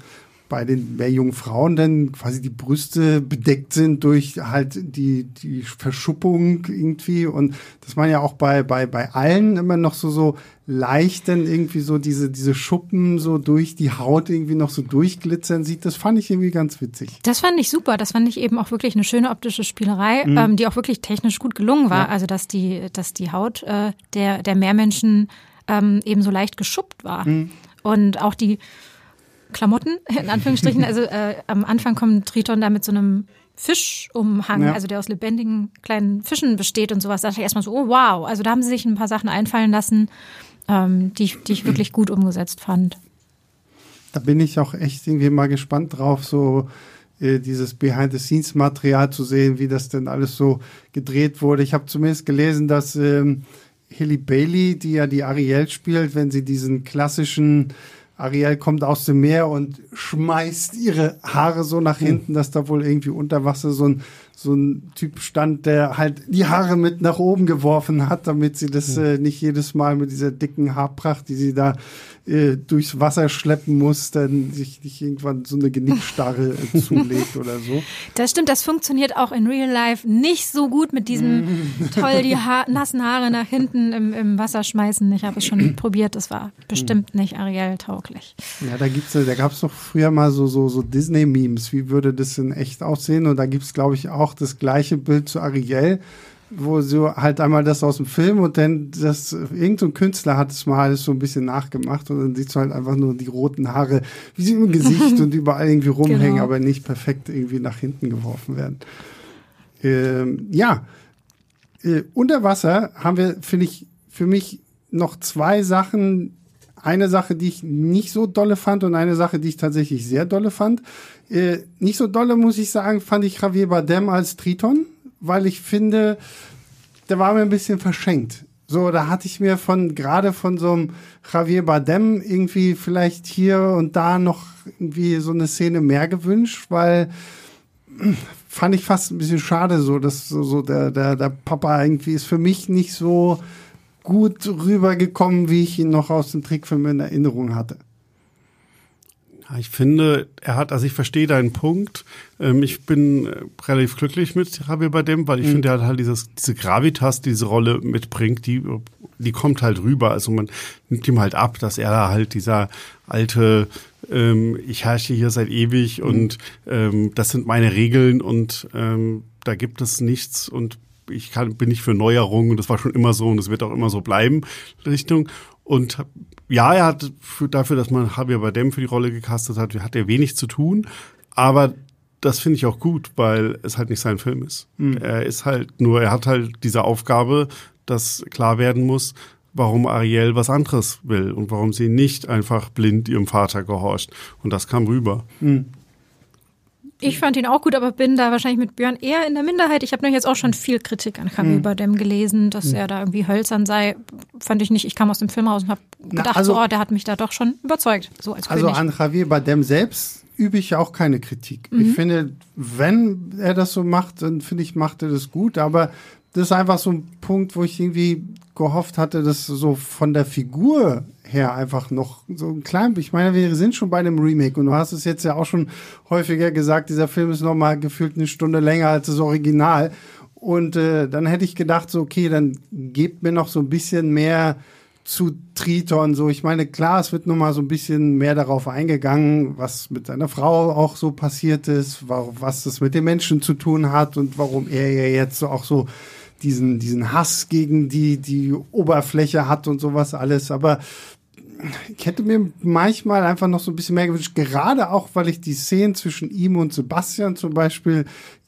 bei den mehr jungen Frauen dann quasi die Brüste bedeckt sind durch halt die, die Verschuppung irgendwie und dass man ja auch bei, bei, bei allen immer noch so, so leicht dann irgendwie so diese, diese Schuppen so durch die Haut irgendwie noch so durchglitzern sieht, das fand ich irgendwie ganz witzig. Das fand ich super. Das fand ich eben auch wirklich eine schöne optische Spielerei, mhm. ähm, die auch wirklich technisch gut gelungen war. Ja. Also, dass die, dass die Haut äh, der, der Meermenschen ähm, eben so leicht geschuppt war. Mhm. Und auch die, Klamotten, in Anführungsstrichen. Also äh, am Anfang kommt Triton da mit so einem Fischumhang, ja. also der aus lebendigen kleinen Fischen besteht und sowas. Da dachte ich erstmal so, oh wow. Also da haben sie sich ein paar Sachen einfallen lassen, ähm, die, die ich wirklich gut umgesetzt fand. Da bin ich auch echt irgendwie mal gespannt drauf, so äh, dieses Behind-the-Scenes-Material zu sehen, wie das denn alles so gedreht wurde. Ich habe zumindest gelesen, dass ähm, Hilly Bailey, die ja die Ariel spielt, wenn sie diesen klassischen Ariel kommt aus dem Meer und schmeißt ihre Haare so nach hinten, dass da wohl irgendwie unter Wasser so ein, so ein Typ stand, der halt die Haare mit nach oben geworfen hat, damit sie das äh, nicht jedes Mal mit dieser dicken Haarpracht, die sie da äh, durchs Wasser schleppen muss, dann sich nicht irgendwann so eine Genickstarre äh, *laughs* zulegt oder so. Das stimmt, das funktioniert auch in Real Life nicht so gut mit diesem *laughs* toll die ha nassen Haare nach hinten im, im Wasser schmeißen. Ich habe es schon *clears throat* probiert, das war bestimmt nicht Ariel tauglich. Ja, da gibt's, da gab es doch früher mal so, so, so Disney-Memes. Wie würde das in echt aussehen? Und da gibt es, glaube ich, auch das gleiche Bild zu Ariel wo so halt einmal das aus dem Film und dann das, irgendein so Künstler hat es mal alles so ein bisschen nachgemacht und dann siehst du halt einfach nur die roten Haare, wie sie im Gesicht *laughs* und überall irgendwie rumhängen, genau. aber nicht perfekt irgendwie nach hinten geworfen werden. Ähm, ja, äh, unter Wasser haben wir, finde ich, für mich noch zwei Sachen. Eine Sache, die ich nicht so dolle fand und eine Sache, die ich tatsächlich sehr dolle fand. Äh, nicht so dolle, muss ich sagen, fand ich Javier Bardem als Triton weil ich finde, der war mir ein bisschen verschenkt. So, da hatte ich mir von, gerade von so einem Javier Bardem irgendwie vielleicht hier und da noch irgendwie so eine Szene mehr gewünscht, weil *clears throat* fand ich fast ein bisschen schade so, dass so, so der, der, der Papa irgendwie ist für mich nicht so gut rübergekommen, wie ich ihn noch aus dem Trickfilm in Erinnerung hatte. Ich finde, er hat, also ich verstehe deinen Punkt. Ähm, ich bin äh, relativ glücklich mit Javier bei dem, weil ich mhm. finde, er hat halt dieses, diese Gravitas, die diese Rolle mitbringt, die, die kommt halt rüber. Also man nimmt ihm halt ab, dass er da halt dieser alte, ähm, ich herrsche hier seit ewig mhm. und ähm, das sind meine Regeln und ähm, da gibt es nichts und ich kann, bin nicht für Neuerungen, das war schon immer so und es wird auch immer so bleiben, Richtung. Und ja, er hat für, dafür, dass man Javier Bardem für die Rolle gecastet hat, hat er wenig zu tun, aber das finde ich auch gut, weil es halt nicht sein Film ist. Mhm. Er ist halt nur, er hat halt diese Aufgabe, dass klar werden muss, warum Ariel was anderes will und warum sie nicht einfach blind ihrem Vater gehorcht. Und das kam rüber. Mhm. Ich fand ihn auch gut, aber bin da wahrscheinlich mit Björn eher in der Minderheit. Ich habe nämlich jetzt auch schon viel Kritik an Javier mhm. Bardem gelesen, dass mhm. er da irgendwie hölzern sei. Fand ich nicht. Ich kam aus dem Film raus und habe gedacht, Na, also, oh, der hat mich da doch schon überzeugt. So als also König. an Javier Bardem selbst übe ich auch keine Kritik. Mhm. Ich finde, wenn er das so macht, dann finde ich, macht er das gut. Aber das ist einfach so ein Punkt, wo ich irgendwie gehofft hatte, dass so von der Figur her einfach noch so ein klein, ich meine, wir sind schon bei einem Remake und du hast es jetzt ja auch schon häufiger gesagt, dieser Film ist noch mal gefühlt eine Stunde länger als das Original und äh, dann hätte ich gedacht, so okay, dann gebt mir noch so ein bisschen mehr zu Triton. So, ich meine, klar, es wird noch mal so ein bisschen mehr darauf eingegangen, was mit seiner Frau auch so passiert ist, was das mit den Menschen zu tun hat und warum er ja jetzt auch so diesen, diesen Hass gegen die, die Oberfläche hat und sowas alles. Aber ich hätte mir manchmal einfach noch so ein bisschen mehr gewünscht, gerade auch, weil ich die Szenen zwischen ihm und Sebastian zum Beispiel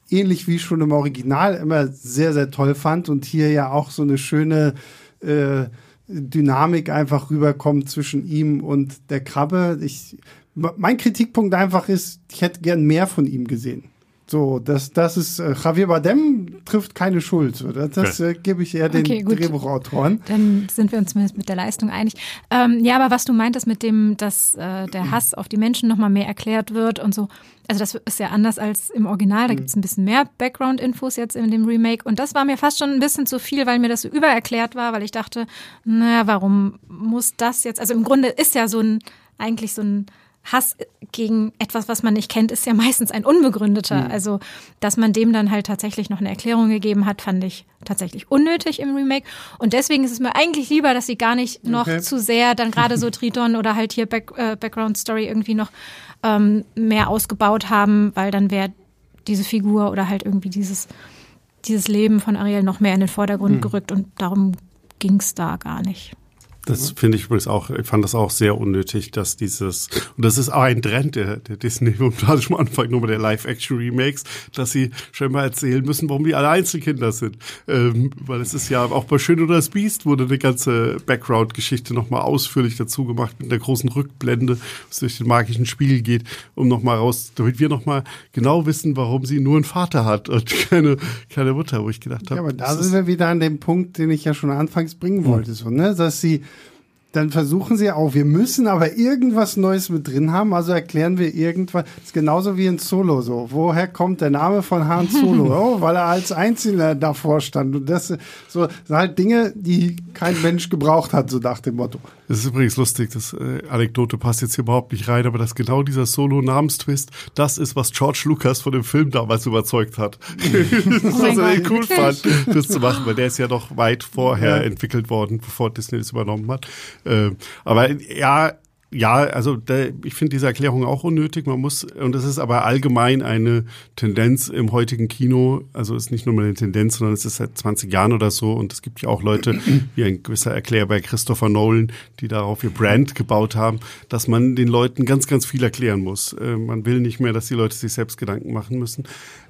ähnlich wie schon im Original immer sehr, sehr toll fand und hier ja auch so eine schöne äh, Dynamik einfach rüberkommt zwischen ihm und der Krabbe. Ich, mein Kritikpunkt einfach ist, ich hätte gern mehr von ihm gesehen. So, das, das ist, äh, Javier Bardem trifft keine Schuld. Das, das äh, gebe ich eher den okay, Drehbuchautoren. Dann sind wir uns zumindest mit der Leistung einig. Ähm, ja, aber was du meintest mit dem, dass äh, der Hass auf die Menschen nochmal mehr erklärt wird und so, also das ist ja anders als im Original. Da gibt es ein bisschen mehr Background-Infos jetzt in dem Remake. Und das war mir fast schon ein bisschen zu viel, weil mir das so übererklärt war, weil ich dachte, naja, warum muss das jetzt? Also im Grunde ist ja so ein, eigentlich so ein Hass gegen etwas, was man nicht kennt, ist ja meistens ein unbegründeter. Mhm. Also, dass man dem dann halt tatsächlich noch eine Erklärung gegeben hat, fand ich tatsächlich unnötig im Remake. Und deswegen ist es mir eigentlich lieber, dass sie gar nicht noch okay. zu sehr dann gerade so *laughs* Triton oder halt hier Back, äh, Background Story irgendwie noch ähm, mehr ausgebaut haben, weil dann wäre diese Figur oder halt irgendwie dieses, dieses Leben von Ariel noch mehr in den Vordergrund mhm. gerückt und darum ging es da gar nicht. Das finde ich übrigens auch, ich fand das auch sehr unnötig, dass dieses, und das ist auch ein Trend der, der Disney, und gerade schon am Anfang nur bei der Live-Action-Remakes, dass sie scheinbar erzählen müssen, warum die alle Einzelkinder sind. Ähm, weil es ist ja auch bei Schön oder das Biest wurde eine ganze Background-Geschichte nochmal ausführlich dazu gemacht mit einer großen Rückblende, was durch den magischen Spiegel geht, um nochmal raus, damit wir nochmal genau wissen, warum sie nur einen Vater hat und *laughs* keine, keine Mutter, wo ich gedacht habe. Ja, aber da sind wir wieder an dem Punkt, den ich ja schon anfangs bringen wollte, hm. so, ne, dass sie dann versuchen sie auch, wir müssen aber irgendwas Neues mit drin haben, also erklären wir irgendwas. Das ist genauso wie in Solo so. Woher kommt der Name von Han Solo? *laughs* Oh, weil er als Einzelner davor stand. Und das so sind halt Dinge, die kein Mensch gebraucht hat, so nach dem Motto. Das ist übrigens lustig, das äh, Anekdote passt jetzt hier überhaupt nicht rein, aber dass genau dieser Solo-Namenstwist, das ist, was George Lucas von dem Film damals überzeugt hat. *laughs* das oh was er cool fand, das zu machen, weil der ist ja noch weit vorher ja. entwickelt worden, bevor Disney das übernommen hat. Äh, aber ja, ja, also der, ich finde diese Erklärung auch unnötig. Man muss, und das ist aber allgemein eine Tendenz im heutigen Kino, also ist nicht nur mal eine Tendenz, sondern es ist seit 20 Jahren oder so. Und es gibt ja auch Leute, *clears throat* wie ein gewisser Erklärer bei Christopher Nolan, die darauf ihr Brand gebaut haben, dass man den Leuten ganz, ganz viel erklären muss. Äh, man will nicht mehr, dass die Leute sich selbst Gedanken machen müssen.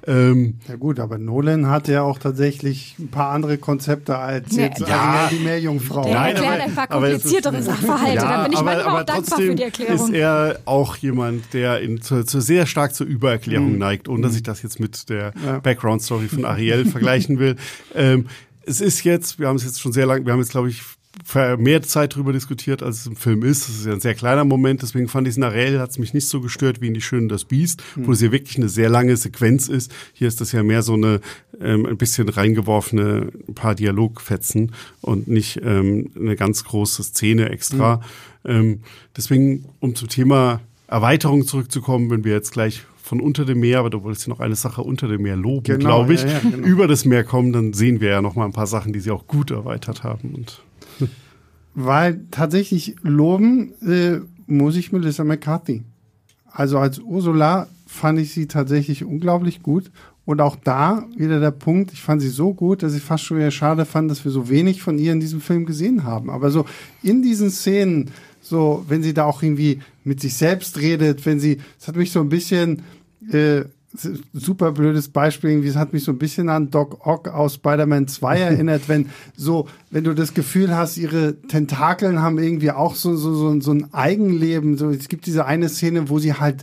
Ähm, ja gut, aber Nolan hat ja auch tatsächlich ein paar andere Konzepte als jetzt ja, die Meerjungfrau. Der Nein, erklärt aber, ein paar kompliziertere Sachverhalte. Ja, da bin ich aber, manchmal auch dankbar für die Erklärung. ist er auch jemand, der in, zu, zu sehr stark zur Übererklärung mhm. neigt, ohne dass ich das jetzt mit der ja. Background-Story von *laughs* Ariel vergleichen will. Ähm, es ist jetzt, wir haben es jetzt schon sehr lange, wir haben jetzt, glaube ich, mehr Zeit darüber diskutiert, als es im Film ist. Das ist ja ein sehr kleiner Moment, deswegen fand ich es in Arel, hat es mich nicht so gestört wie in Die Schöne das Biest, mhm. wo es hier wirklich eine sehr lange Sequenz ist. Hier ist das ja mehr so eine ähm, ein bisschen reingeworfene ein paar Dialogfetzen und nicht ähm, eine ganz große Szene extra. Mhm. Ähm, deswegen, um zum Thema Erweiterung zurückzukommen, wenn wir jetzt gleich von unter dem Meer, aber du wolltest ja noch eine Sache unter dem Meer loben, genau, glaube ich, ja, ja, genau. über das Meer kommen, dann sehen wir ja noch mal ein paar Sachen, die sie auch gut erweitert haben und weil tatsächlich loben äh, muss ich Melissa McCarthy. Also als Ursula fand ich sie tatsächlich unglaublich gut Und auch da wieder der Punkt, ich fand sie so gut, dass ich fast schon wieder schade fand, dass wir so wenig von ihr in diesem Film gesehen haben. Aber so in diesen Szenen, so wenn sie da auch irgendwie mit sich selbst redet, wenn sie, es hat mich so ein bisschen, äh, super blödes Beispiel, es hat mich so ein bisschen an Doc Ock aus Spider-Man 2 *laughs* erinnert, wenn so, wenn du das Gefühl hast, ihre Tentakeln haben irgendwie auch so, so, so, so ein Eigenleben. So, es gibt diese eine Szene, wo sie halt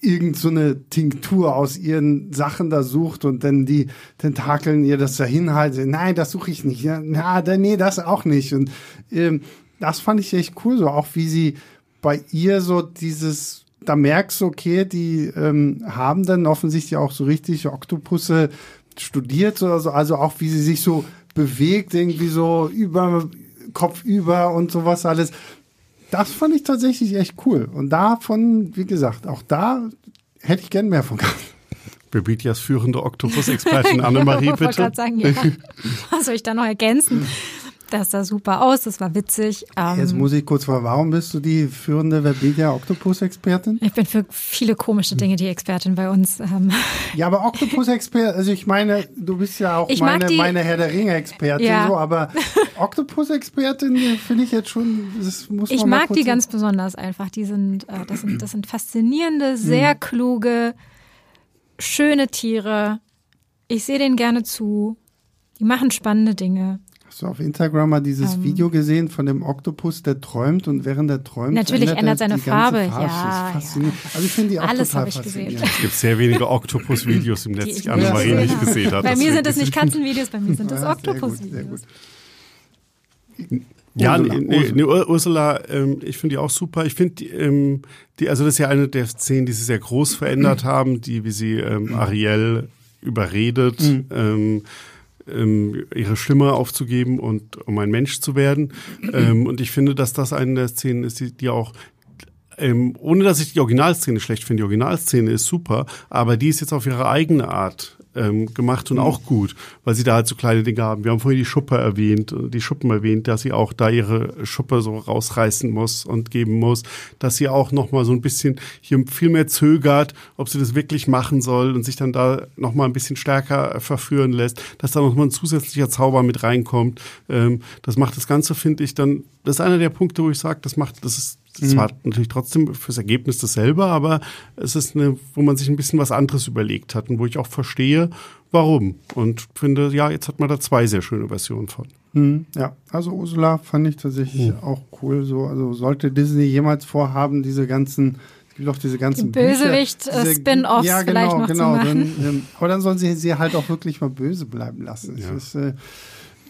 irgend so eine Tinktur aus ihren Sachen da sucht und dann die Tentakeln ihr das dahin halten. Nein, das suche ich nicht. Ja, na, nee, das auch nicht. Und ähm, das fand ich echt cool, so auch wie sie bei ihr so dieses, da merkst du, okay, die ähm, haben dann offensichtlich auch so richtig Oktopusse studiert oder so, also auch wie sie sich so bewegt, irgendwie so über Kopf über und sowas alles das fand ich tatsächlich echt cool. Und davon, wie gesagt, auch da hätte ich gern mehr von gehabt. Bebitias führende *laughs* Oktopus-Expertin Annemarie, bitte. Ich wollte gerade sagen, ja. *laughs* Was soll ich da noch ergänzen? Das sah super aus, das war witzig. Ähm, Jetzt muss ich kurz fragen, warum bist du die führende Webedia Octopus-Expertin? Ich bin für viele komische Dinge die Expertin bei uns. Ähm. Ja, aber Octopus-Expertin, also ich meine, du bist ja auch meine, die, meine Herr der Ringe-Expertin, ja. so, aber *laughs* Octopus-Expertin finde ich jetzt schon, das muss man Ich mag die ganz besonders einfach. Die sind, äh, das sind, das sind faszinierende, sehr hm. kluge, schöne Tiere. Ich sehe denen gerne zu. Die machen spannende Dinge. Hast du auf Instagram mal dieses um, Video gesehen von dem Oktopus, der träumt und während er träumt natürlich ändert, ändert seine Farbe. Farbe. Ja, ja, Also ich finde die auch Alles total ich gesehen. Es gibt sehr wenige Oktopus-Videos im Netz, die, die Annemarie nicht gesehen hat. Bei mir sind es nicht Katzenvideos, bei mir sind es *laughs* Oktopus-Videos. Ja, Ursula, nee, nee, Ursula ähm, ich finde die auch super. Ich finde, ähm, die, also das ist ja eine der Szenen, die sie sehr groß verändert haben, die, wie sie ähm, Ariel überredet. Mhm. Ähm, ähm, ihre Stimme aufzugeben und um ein Mensch zu werden. Ähm, und ich finde, dass das eine der Szenen ist, die, die auch ähm, ohne dass ich die Originalszene schlecht finde, die Originalszene ist super, aber die ist jetzt auf ihre eigene Art ähm, gemacht und mhm. auch gut, weil sie da halt so kleine Dinge haben. Wir haben vorhin die Schuppe erwähnt, die Schuppen erwähnt, dass sie auch da ihre Schuppe so rausreißen muss und geben muss, dass sie auch noch mal so ein bisschen hier viel mehr zögert, ob sie das wirklich machen soll und sich dann da noch mal ein bisschen stärker verführen lässt, dass da noch mal ein zusätzlicher Zauber mit reinkommt. Ähm, das macht das Ganze, finde ich, dann, das ist einer der Punkte, wo ich sage, das macht, das ist das war mhm. natürlich trotzdem fürs Ergebnis dasselbe, aber es ist eine, wo man sich ein bisschen was anderes überlegt hat und wo ich auch verstehe, warum. Und finde, ja, jetzt hat man da zwei sehr schöne Versionen von. Mhm, ja, also Ursula fand ich tatsächlich mhm. auch cool. So, also sollte Disney jemals vorhaben, diese ganzen es gibt auch diese ganzen Bösewicht-Spin-Offs ja, genau, vielleicht noch genau, zu machen. Dann, ähm, aber dann sollen sie sie halt auch wirklich mal böse bleiben lassen. Ja. Ist, äh,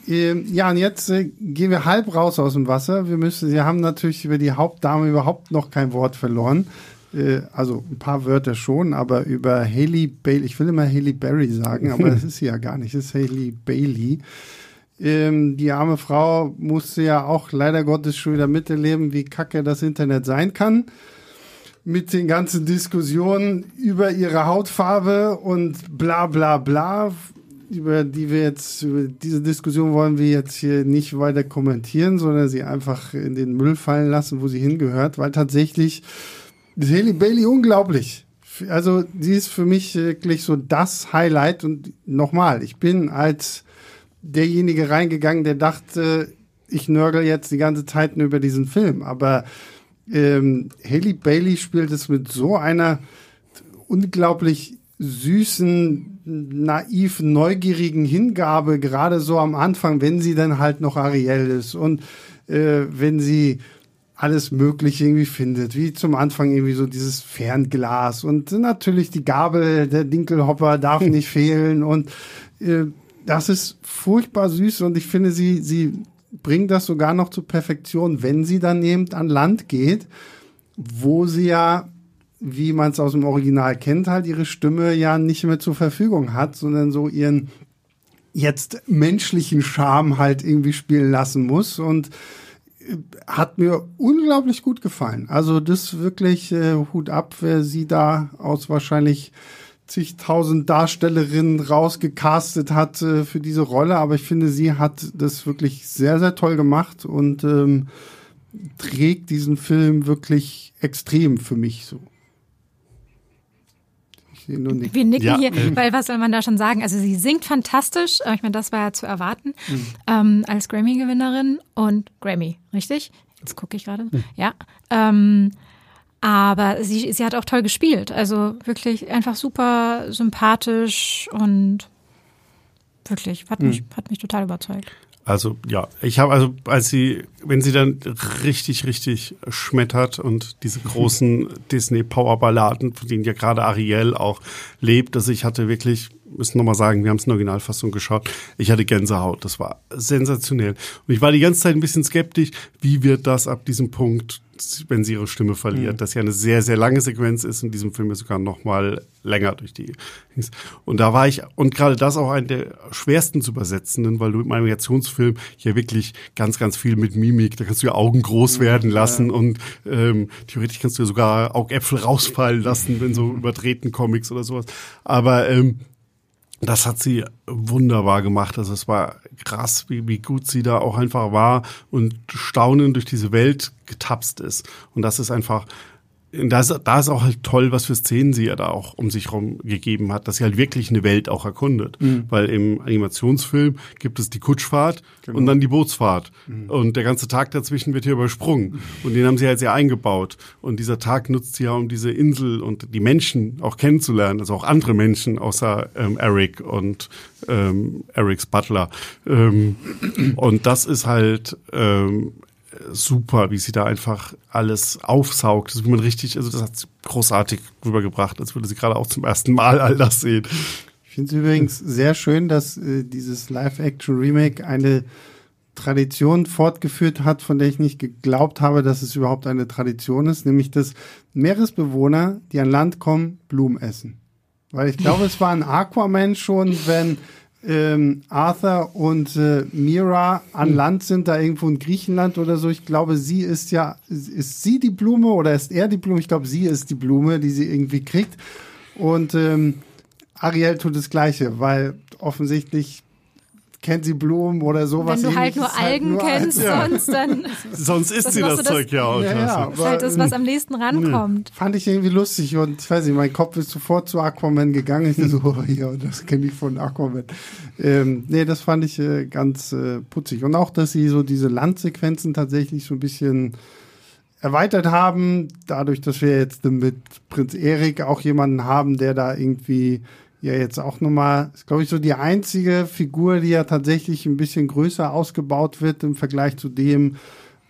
ja, und jetzt äh, gehen wir halb raus aus dem Wasser. Wir müssen, Sie haben natürlich über die Hauptdame überhaupt noch kein Wort verloren. Äh, also ein paar Wörter schon, aber über Haley Bailey, ich will immer Haley Berry sagen, aber *laughs* das ist sie ja gar nicht, das ist Haley Bailey. Ähm, die arme Frau musste ja auch leider Gottes schon wieder miterleben, wie kacke das Internet sein kann mit den ganzen Diskussionen über ihre Hautfarbe und bla bla bla über die wir jetzt, über diese Diskussion wollen wir jetzt hier nicht weiter kommentieren, sondern sie einfach in den Müll fallen lassen, wo sie hingehört, weil tatsächlich ist Haley Bailey unglaublich. Also, sie ist für mich wirklich so das Highlight und nochmal, ich bin als derjenige reingegangen, der dachte, ich nörgel jetzt die ganze Zeit nur über diesen Film, aber ähm, Haley Bailey spielt es mit so einer unglaublich süßen, naiv, neugierigen Hingabe, gerade so am Anfang, wenn sie dann halt noch Ariel ist und äh, wenn sie alles Mögliche irgendwie findet, wie zum Anfang irgendwie so dieses Fernglas und natürlich die Gabel, der Dinkelhopper darf *laughs* nicht fehlen und äh, das ist furchtbar süß und ich finde, sie, sie bringt das sogar noch zur Perfektion, wenn sie dann eben an Land geht, wo sie ja wie man es aus dem Original kennt, halt ihre Stimme ja nicht mehr zur Verfügung hat, sondern so ihren jetzt menschlichen Charme halt irgendwie spielen lassen muss und äh, hat mir unglaublich gut gefallen. Also das wirklich äh, Hut ab, wer sie da aus wahrscheinlich zigtausend Darstellerinnen rausgecastet hat äh, für diese Rolle, aber ich finde, sie hat das wirklich sehr, sehr toll gemacht und ähm, trägt diesen Film wirklich extrem für mich so. Sehe nur nicht. Wir nicken ja. hier, weil was soll man da schon sagen? Also sie singt fantastisch. Ich meine, das war ja zu erwarten mhm. ähm, als Grammy-Gewinnerin und Grammy, richtig? Jetzt gucke ich gerade. Mhm. Ja. Ähm, aber sie, sie hat auch toll gespielt. Also wirklich einfach super sympathisch und wirklich hat mich, mhm. hat mich total überzeugt. Also ja, ich habe also, als sie, wenn sie dann richtig, richtig schmettert und diese *laughs* großen Disney Power Balladen, von denen ja gerade Ariel auch lebt, also ich hatte wirklich, müssen nochmal sagen, wir haben es in der Originalfassung geschaut, ich hatte Gänsehaut, das war sensationell. Und ich war die ganze Zeit ein bisschen skeptisch, wie wird das ab diesem Punkt wenn sie ihre Stimme verliert. Mhm. Das ja eine sehr, sehr lange Sequenz ist. In diesem Film ist sogar noch mal länger durch die. Und da war ich, und gerade das auch ein der schwersten zu übersetzenden, weil du mit meinem Reaktionsfilm hier wirklich ganz, ganz viel mit Mimik, da kannst du ja Augen groß werden lassen ja. und ähm, theoretisch kannst du ja sogar Augäpfel *laughs* rausfallen lassen, wenn so übertreten Comics oder sowas. Aber ähm, das hat sie wunderbar gemacht. Also es war krass, wie, wie gut sie da auch einfach war und staunend durch diese Welt getapst ist. Und das ist einfach da ist, da ist auch halt toll, was für Szenen sie ja da auch um sich herum gegeben hat, dass sie halt wirklich eine Welt auch erkundet. Mhm. Weil im Animationsfilm gibt es die Kutschfahrt genau. und dann die Bootsfahrt. Mhm. Und der ganze Tag dazwischen wird hier übersprungen. Und den haben sie halt sehr eingebaut. Und dieser Tag nutzt sie ja, um diese Insel und die Menschen auch kennenzulernen, also auch andere Menschen außer ähm, Eric und ähm, Erics Butler. Ähm, und das ist halt ähm, super, wie sie da einfach alles aufsaugt. Das ist, wie man richtig, also das hat sie großartig rübergebracht, als würde sie gerade auch zum ersten Mal all das sehen. Ich finde es übrigens sehr schön, dass äh, dieses Live-Action-Remake eine Tradition fortgeführt hat, von der ich nicht geglaubt habe, dass es überhaupt eine Tradition ist, nämlich dass Meeresbewohner, die an Land kommen, Blumen essen. Weil ich glaube, es war ein Aquaman schon, wenn ähm, Arthur und äh, Mira an hm. Land sind, da irgendwo in Griechenland oder so. Ich glaube, sie ist ja, ist sie die Blume oder ist er die Blume? Ich glaube, sie ist die Blume, die sie irgendwie kriegt. Und ähm, Ariel tut das Gleiche, weil offensichtlich kennt sie Blumen oder sowas. Wenn du halt nur halt Algen halt nur kennst, ja. sonst dann. *laughs* sonst isst sie das, das Zeug ja auch. Ja, ja, das ist halt das, was am nächsten rankommt. Fand ich irgendwie lustig und ich weiß nicht, mein Kopf ist sofort zu Aquaman gegangen. Ich so, *laughs* oh, ja, das kenne ich von Aquaman. Ähm, nee, das fand ich äh, ganz äh, putzig. Und auch, dass sie so diese Landsequenzen tatsächlich so ein bisschen erweitert haben, dadurch, dass wir jetzt mit Prinz Erik auch jemanden haben, der da irgendwie ja jetzt auch nochmal, ist glaube ich so die einzige Figur, die ja tatsächlich ein bisschen größer ausgebaut wird im Vergleich zu dem,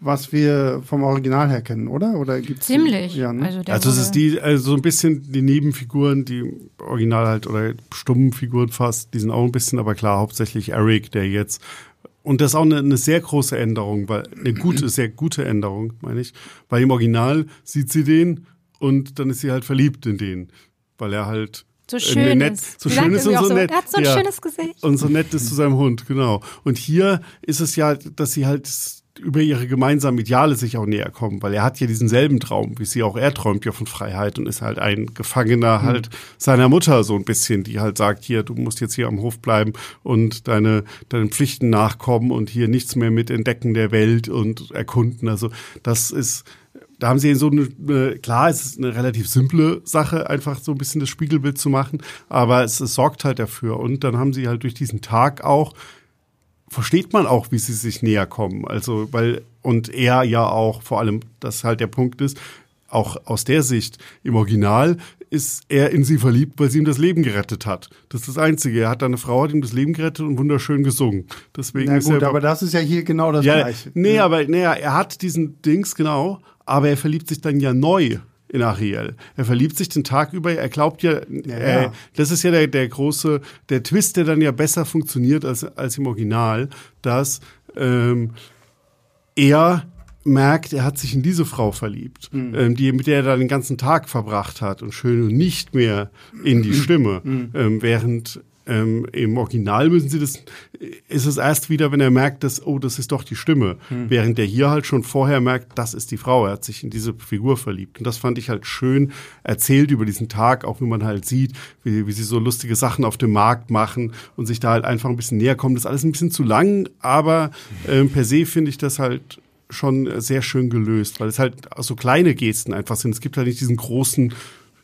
was wir vom Original her kennen, oder? Oder gibt's Ziemlich. Die, ja, ne? Also, also es ist die, also so ein bisschen die Nebenfiguren, die Original halt oder stummen Figuren fast, die sind auch ein bisschen, aber klar, hauptsächlich Eric, der jetzt und das ist auch eine, eine sehr große Änderung, weil eine gute, sehr gute Änderung, meine ich. Weil im Original sieht sie den und dann ist sie halt verliebt in den, weil er halt so schön nett, ist. So schön ist und so, so nett. Er hat so ein ja. schönes Gesicht. Und so nett ist zu seinem Hund, genau. Und hier ist es ja, dass sie halt über ihre gemeinsamen Ideale sich auch näher kommen, weil er hat ja diesen selben Traum, wie sie auch, er träumt ja von Freiheit und ist halt ein Gefangener mhm. halt seiner Mutter so ein bisschen, die halt sagt, hier, du musst jetzt hier am Hof bleiben und deine, deinen Pflichten nachkommen und hier nichts mehr mit entdecken der Welt und erkunden. Also das ist, da haben sie so eine, eine, klar, es ist eine relativ simple Sache, einfach so ein bisschen das Spiegelbild zu machen, aber es, es sorgt halt dafür. Und dann haben sie halt durch diesen Tag auch, versteht man auch, wie sie sich näher kommen. Also, weil, und er ja auch, vor allem, das halt der Punkt ist, auch aus der Sicht im Original ist er in sie verliebt, weil sie ihm das Leben gerettet hat. Das ist das Einzige. Er hat eine Frau, hat ihm das Leben gerettet und wunderschön gesungen. Deswegen Na gut, ist er, aber das ist ja hier genau das ja, Gleiche. Nee, ja. aber nee, er hat diesen Dings, genau, aber er verliebt sich dann ja neu in Ariel. Er verliebt sich den Tag über, er glaubt ja, ja, äh, das ist ja der, der große, der Twist, der dann ja besser funktioniert als, als im Original, dass ähm, er merkt, er hat sich in diese Frau verliebt, mhm. ähm, die mit der er da den ganzen Tag verbracht hat und schön und nicht mehr in die Stimme, mhm. ähm, während ähm, Im Original müssen sie das, ist es erst wieder, wenn er merkt, dass, oh, das ist doch die Stimme. Hm. Während der hier halt schon vorher merkt, das ist die Frau. Er hat sich in diese Figur verliebt. Und das fand ich halt schön erzählt über diesen Tag, auch wie man halt sieht, wie, wie sie so lustige Sachen auf dem Markt machen und sich da halt einfach ein bisschen näher kommen. Das ist alles ein bisschen zu lang, aber ähm, per se finde ich das halt schon sehr schön gelöst, weil es halt so kleine Gesten einfach sind. Es gibt halt nicht diesen großen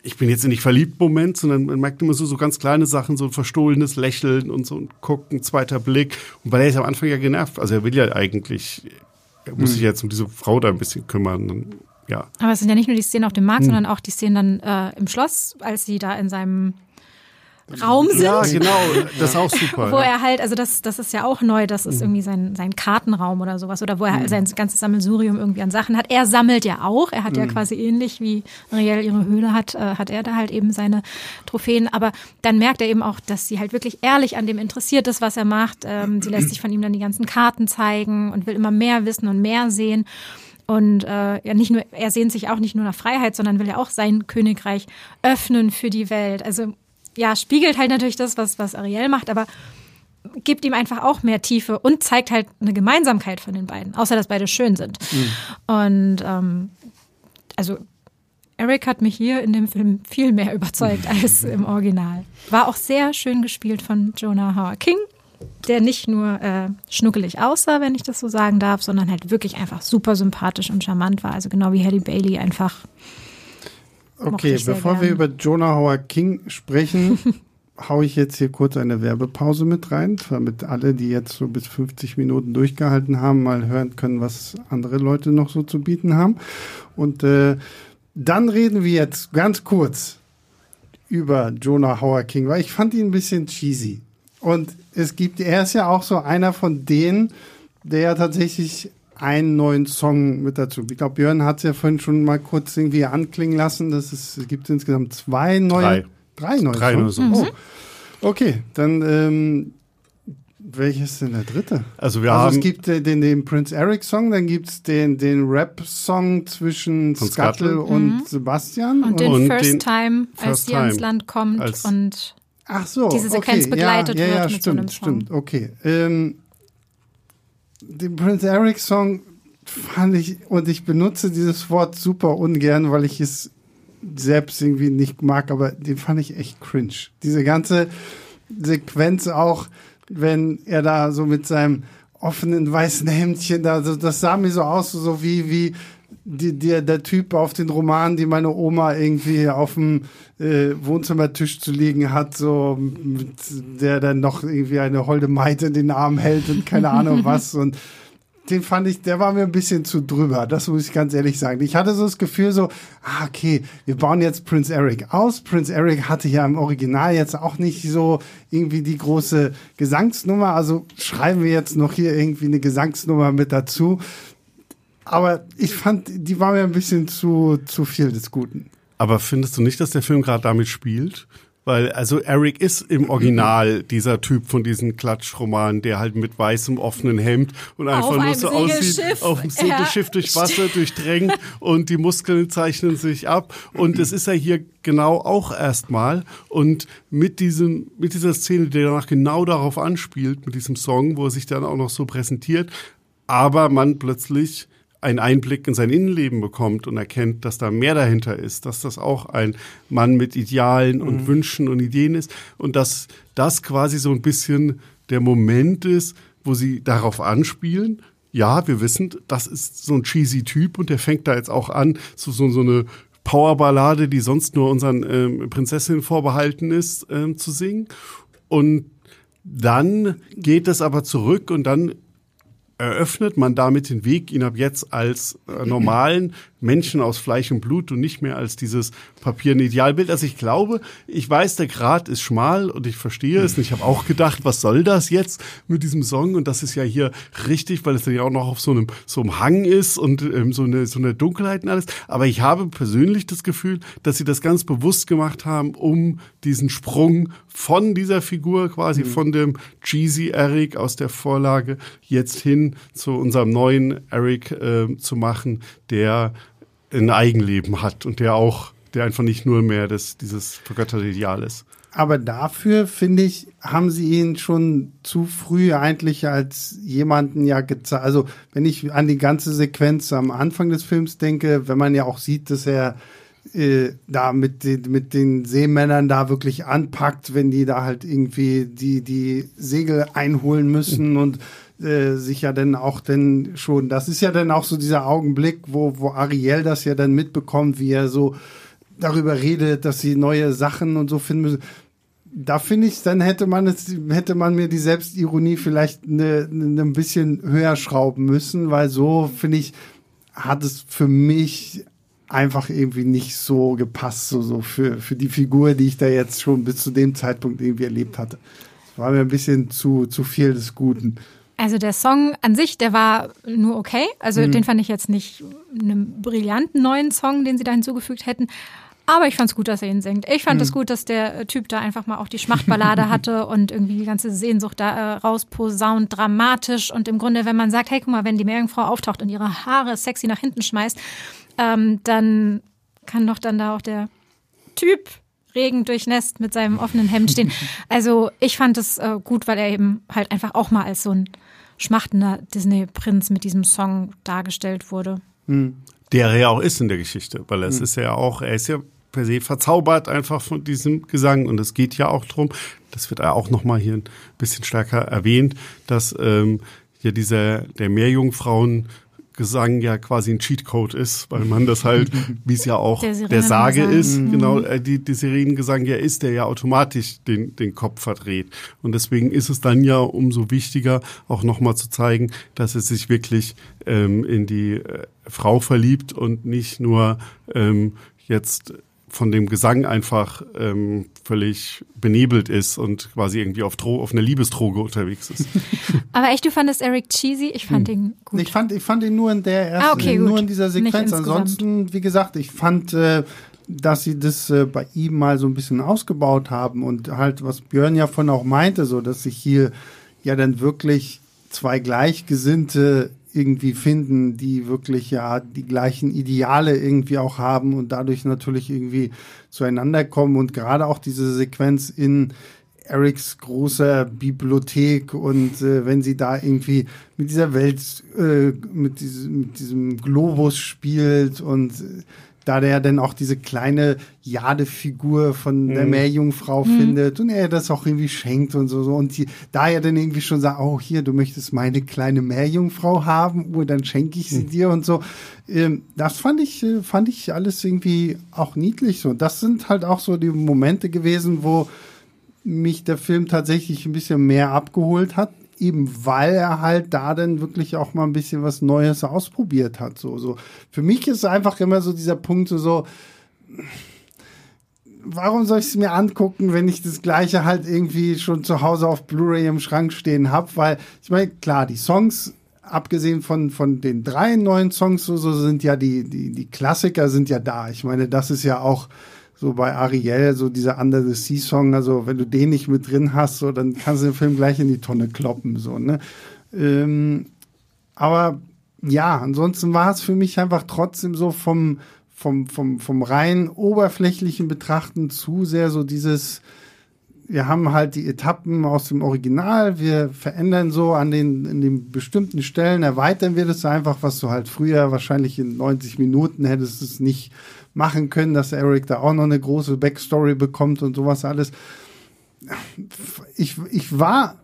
ich bin jetzt nicht verliebt Moment, sondern man merkt immer so, so ganz kleine Sachen, so ein verstohlenes Lächeln und so ein Gucken, zweiter Blick. Und weil er ist am Anfang ja genervt. Also er will ja eigentlich, er muss sich jetzt um diese Frau da ein bisschen kümmern. Und, ja. Aber es sind ja nicht nur die Szenen auf dem Markt, hm. sondern auch die Szenen dann äh, im Schloss, als sie da in seinem Raum sind. Ja, genau, das ist auch super. wo er halt, also das, das ist ja auch neu, das ist mhm. irgendwie sein, sein Kartenraum oder sowas oder wo er halt sein ganzes Sammelsurium irgendwie an Sachen hat. Er sammelt ja auch, er hat ja mhm. quasi ähnlich wie Riel ihre Höhle hat, äh, hat er da halt eben seine Trophäen, aber dann merkt er eben auch, dass sie halt wirklich ehrlich an dem interessiert ist, was er macht. Ähm, sie lässt sich von ihm dann die ganzen Karten zeigen und will immer mehr wissen und mehr sehen. Und äh, ja, nicht nur, er sehnt sich auch nicht nur nach Freiheit, sondern will ja auch sein Königreich öffnen für die Welt. Also ja, spiegelt halt natürlich das, was, was Ariel macht, aber gibt ihm einfach auch mehr Tiefe und zeigt halt eine Gemeinsamkeit von den beiden, außer dass beide schön sind. Mhm. Und ähm, also Eric hat mich hier in dem Film viel mehr *laughs* überzeugt als *laughs* im Original. War auch sehr schön gespielt von Jonah Howard King, der nicht nur äh, schnuckelig aussah, wenn ich das so sagen darf, sondern halt wirklich einfach super sympathisch und charmant war. Also genau wie Halle Bailey einfach Okay, bevor gern. wir über Jonah Howard King sprechen, *laughs* haue ich jetzt hier kurz eine Werbepause mit rein, damit alle, die jetzt so bis 50 Minuten durchgehalten haben, mal hören können, was andere Leute noch so zu bieten haben. Und äh, dann reden wir jetzt ganz kurz über Jonah Howard King, weil ich fand ihn ein bisschen cheesy. Und es gibt, er ist ja auch so einer von denen, der ja tatsächlich einen neuen Song mit dazu. Ich glaube, Björn hat es ja vorhin schon mal kurz irgendwie anklingen lassen. Dass es, es gibt insgesamt zwei neue. Drei. Drei neue Drei Songs. Songs. Oh. Okay, dann ähm, welches ist denn der dritte? Also wir also haben es gibt den, den, den Prince Eric Song, dann gibt es den, den Rap-Song zwischen Scuttle und mhm. Sebastian. Und, und den und First den Time, als sie ans Land kommt und Ach so, diese Sequenz okay. begleitet ja, ja, wird ja, mit stimmt, so einem Song. Stimmt, okay. Ähm, den Prince Eric Song fand ich, und ich benutze dieses Wort super ungern, weil ich es selbst irgendwie nicht mag, aber den fand ich echt cringe. Diese ganze Sequenz auch, wenn er da so mit seinem offenen weißen Hemdchen da, das sah mir so aus, so wie, wie die, der, der Typ auf den Roman, die meine Oma irgendwie auf dem äh, Wohnzimmertisch zu liegen hat, so mit, der dann noch irgendwie eine holde Maite in den Arm hält und keine Ahnung *laughs* was und den fand ich, der war mir ein bisschen zu drüber. Das muss ich ganz ehrlich sagen. Ich hatte so das Gefühl so, ah, okay, wir bauen jetzt Prince Eric aus. Prince Eric hatte ja im Original jetzt auch nicht so irgendwie die große Gesangsnummer. Also schreiben wir jetzt noch hier irgendwie eine Gesangsnummer mit dazu. Aber ich fand, die war mir ein bisschen zu, zu viel des Guten. Aber findest du nicht, dass der Film gerade damit spielt? Weil, also Eric ist im Original dieser Typ von diesen Klatschromanen, der halt mit weißem offenen Hemd und einfach nur so aussieht, auf dem Segelschiff ja. durch Wasser durchdrängt und die Muskeln zeichnen sich ab. Und es ist ja hier genau auch erstmal. Und mit diesem, mit dieser Szene, die danach genau darauf anspielt, mit diesem Song, wo er sich dann auch noch so präsentiert, aber man plötzlich einen Einblick in sein Innenleben bekommt und erkennt, dass da mehr dahinter ist, dass das auch ein Mann mit Idealen und mhm. Wünschen und Ideen ist und dass das quasi so ein bisschen der Moment ist, wo sie darauf anspielen. Ja, wir wissen, das ist so ein cheesy Typ und der fängt da jetzt auch an, so, so, so eine Powerballade, die sonst nur unseren ähm, Prinzessinnen vorbehalten ist, ähm, zu singen. Und dann geht es aber zurück und dann eröffnet man damit den Weg, ihn ab jetzt als äh, normalen Menschen aus Fleisch und Blut und nicht mehr als dieses Papier Idealbild. Also ich glaube, ich weiß, der Grad ist schmal und ich verstehe es. Und ich habe auch gedacht, was soll das jetzt mit diesem Song? Und das ist ja hier richtig, weil es dann ja auch noch auf so einem, so einem Hang ist und ähm, so, eine, so eine Dunkelheit und alles. Aber ich habe persönlich das Gefühl, dass sie das ganz bewusst gemacht haben, um diesen Sprung von dieser Figur quasi, mhm. von dem cheesy Eric aus der Vorlage jetzt hin zu unserem neuen Eric äh, zu machen, der ein Eigenleben hat und der auch, der einfach nicht nur mehr das, dieses vergötterte Ideal ist. Aber dafür, finde ich, haben sie ihn schon zu früh eigentlich als jemanden ja gezeigt. Also, wenn ich an die ganze Sequenz am Anfang des Films denke, wenn man ja auch sieht, dass er äh, da mit den, mit den Seemännern da wirklich anpackt, wenn die da halt irgendwie die, die Segel einholen müssen und äh, sich ja dann auch denn schon, das ist ja dann auch so dieser Augenblick, wo, wo Ariel das ja dann mitbekommt, wie er so darüber redet, dass sie neue Sachen und so finden müssen. Da finde ich, dann hätte man es, hätte man mir die Selbstironie vielleicht ne, ne, ein bisschen höher schrauben müssen, weil so finde ich, hat es für mich einfach irgendwie nicht so gepasst, so, so für, für die Figur, die ich da jetzt schon bis zu dem Zeitpunkt irgendwie erlebt hatte. Es war mir ein bisschen zu, zu viel des Guten. Also der Song an sich, der war nur okay. Also mhm. den fand ich jetzt nicht einen brillanten neuen Song, den sie da hinzugefügt hätten. Aber ich fand es gut, dass er ihn singt. Ich fand es mhm. gut, dass der Typ da einfach mal auch die Schmachtballade *laughs* hatte und irgendwie die ganze Sehnsucht da äh, rausposaunt, dramatisch. Und im Grunde, wenn man sagt, hey, guck mal, wenn die Meerjungfrau auftaucht und ihre Haare sexy nach hinten schmeißt, ähm, dann kann doch dann da auch der Typ Regen durchnässt mit seinem offenen Hemd stehen. *laughs* Also ich fand es äh, gut, weil er eben halt einfach auch mal als so ein schmachtender Disney-Prinz mit diesem Song dargestellt wurde. Hm. Der er ja auch ist in der Geschichte, weil es hm. ist ja auch, er ist ja per se verzaubert einfach von diesem Gesang und es geht ja auch drum, das wird auch nochmal hier ein bisschen stärker erwähnt, dass ähm, ja dieser der Meerjungfrauen Gesang ja quasi ein Cheatcode ist, weil man das halt, *laughs* wie es ja auch der, der Sage ist, mhm. genau, äh, die, die Sirenengesang ja ist, der ja automatisch den, den Kopf verdreht. Und deswegen ist es dann ja umso wichtiger, auch nochmal zu zeigen, dass es sich wirklich ähm, in die äh, Frau verliebt und nicht nur ähm, jetzt von dem Gesang einfach ähm, völlig benebelt ist und quasi irgendwie auf, Dro auf einer Liebesdroge unterwegs ist. *laughs* Aber echt, du fandest Eric cheesy? Ich fand hm. ihn gut. Ich fand, ich fand ihn nur in der ersten, ah, okay, nur in dieser Sequenz. Ansonsten, wie gesagt, ich fand, äh, dass sie das äh, bei ihm mal so ein bisschen ausgebaut haben und halt, was Björn ja von auch meinte, so, dass sich hier ja dann wirklich zwei Gleichgesinnte irgendwie finden, die wirklich ja die gleichen Ideale irgendwie auch haben und dadurch natürlich irgendwie zueinander kommen. Und gerade auch diese Sequenz in Erics großer Bibliothek und äh, wenn sie da irgendwie mit dieser Welt, äh, mit, diesem, mit diesem Globus spielt und äh, da der dann auch diese kleine Jadefigur von mhm. der Meerjungfrau mhm. findet und er das auch irgendwie schenkt und so, so. und die, da er dann irgendwie schon sagt, oh hier, du möchtest meine kleine Meerjungfrau haben, oh, dann schenke ich sie mhm. dir und so. Ähm, das fand ich, äh, fand ich alles irgendwie auch niedlich so. Das sind halt auch so die Momente gewesen, wo mich der Film tatsächlich ein bisschen mehr abgeholt hat eben weil er halt da dann wirklich auch mal ein bisschen was Neues ausprobiert hat. So, so. Für mich ist einfach immer so dieser Punkt so, so warum soll ich es mir angucken, wenn ich das gleiche halt irgendwie schon zu Hause auf Blu-ray im Schrank stehen habe? Weil ich meine, klar, die Songs, abgesehen von, von den drei neuen Songs, so, so sind ja die, die, die Klassiker sind ja da. Ich meine, das ist ja auch so bei Ariel, so dieser Under the Sea Song, also wenn du den nicht mit drin hast, so, dann kannst du den Film gleich in die Tonne kloppen, so, ne? Ähm, aber ja, ansonsten war es für mich einfach trotzdem so vom, vom, vom, vom rein oberflächlichen Betrachten zu sehr so dieses, wir haben halt die Etappen aus dem Original, wir verändern so an den, in den bestimmten Stellen, erweitern wir das einfach, was du halt früher wahrscheinlich in 90 Minuten hättest es nicht machen können, dass Eric da auch noch eine große Backstory bekommt und sowas alles. Ich, ich war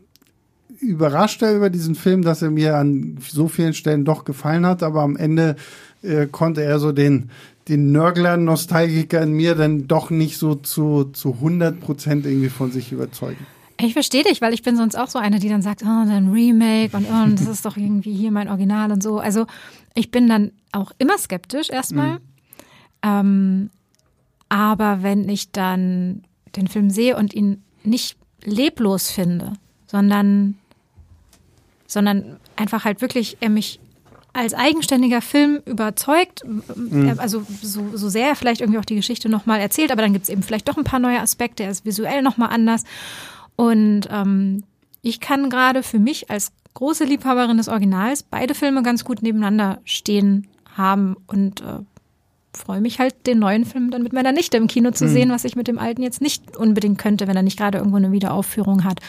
überraschter über diesen Film, dass er mir an so vielen Stellen doch gefallen hat, aber am Ende äh, konnte er so den, den Nörgler, Nostalgiker in mir dann doch nicht so zu, zu 100 Prozent irgendwie von sich überzeugen. Ich verstehe dich, weil ich bin sonst auch so eine, die dann sagt, oh, ein Remake und, oh, das *laughs* ist doch irgendwie hier mein Original und so. Also ich bin dann auch immer skeptisch erstmal. Mhm. Ähm, aber wenn ich dann den Film sehe und ihn nicht leblos finde, sondern, sondern einfach halt wirklich er mich als eigenständiger Film überzeugt, mhm. also so, so sehr er vielleicht irgendwie auch die Geschichte nochmal erzählt, aber dann gibt es eben vielleicht doch ein paar neue Aspekte, er ist visuell nochmal anders. Und ähm, ich kann gerade für mich als große Liebhaberin des Originals beide Filme ganz gut nebeneinander stehen haben und äh, freue mich halt, den neuen Film dann mit meiner Nichte im Kino zu mhm. sehen, was ich mit dem alten jetzt nicht unbedingt könnte, wenn er nicht gerade irgendwo eine Wiederaufführung hat.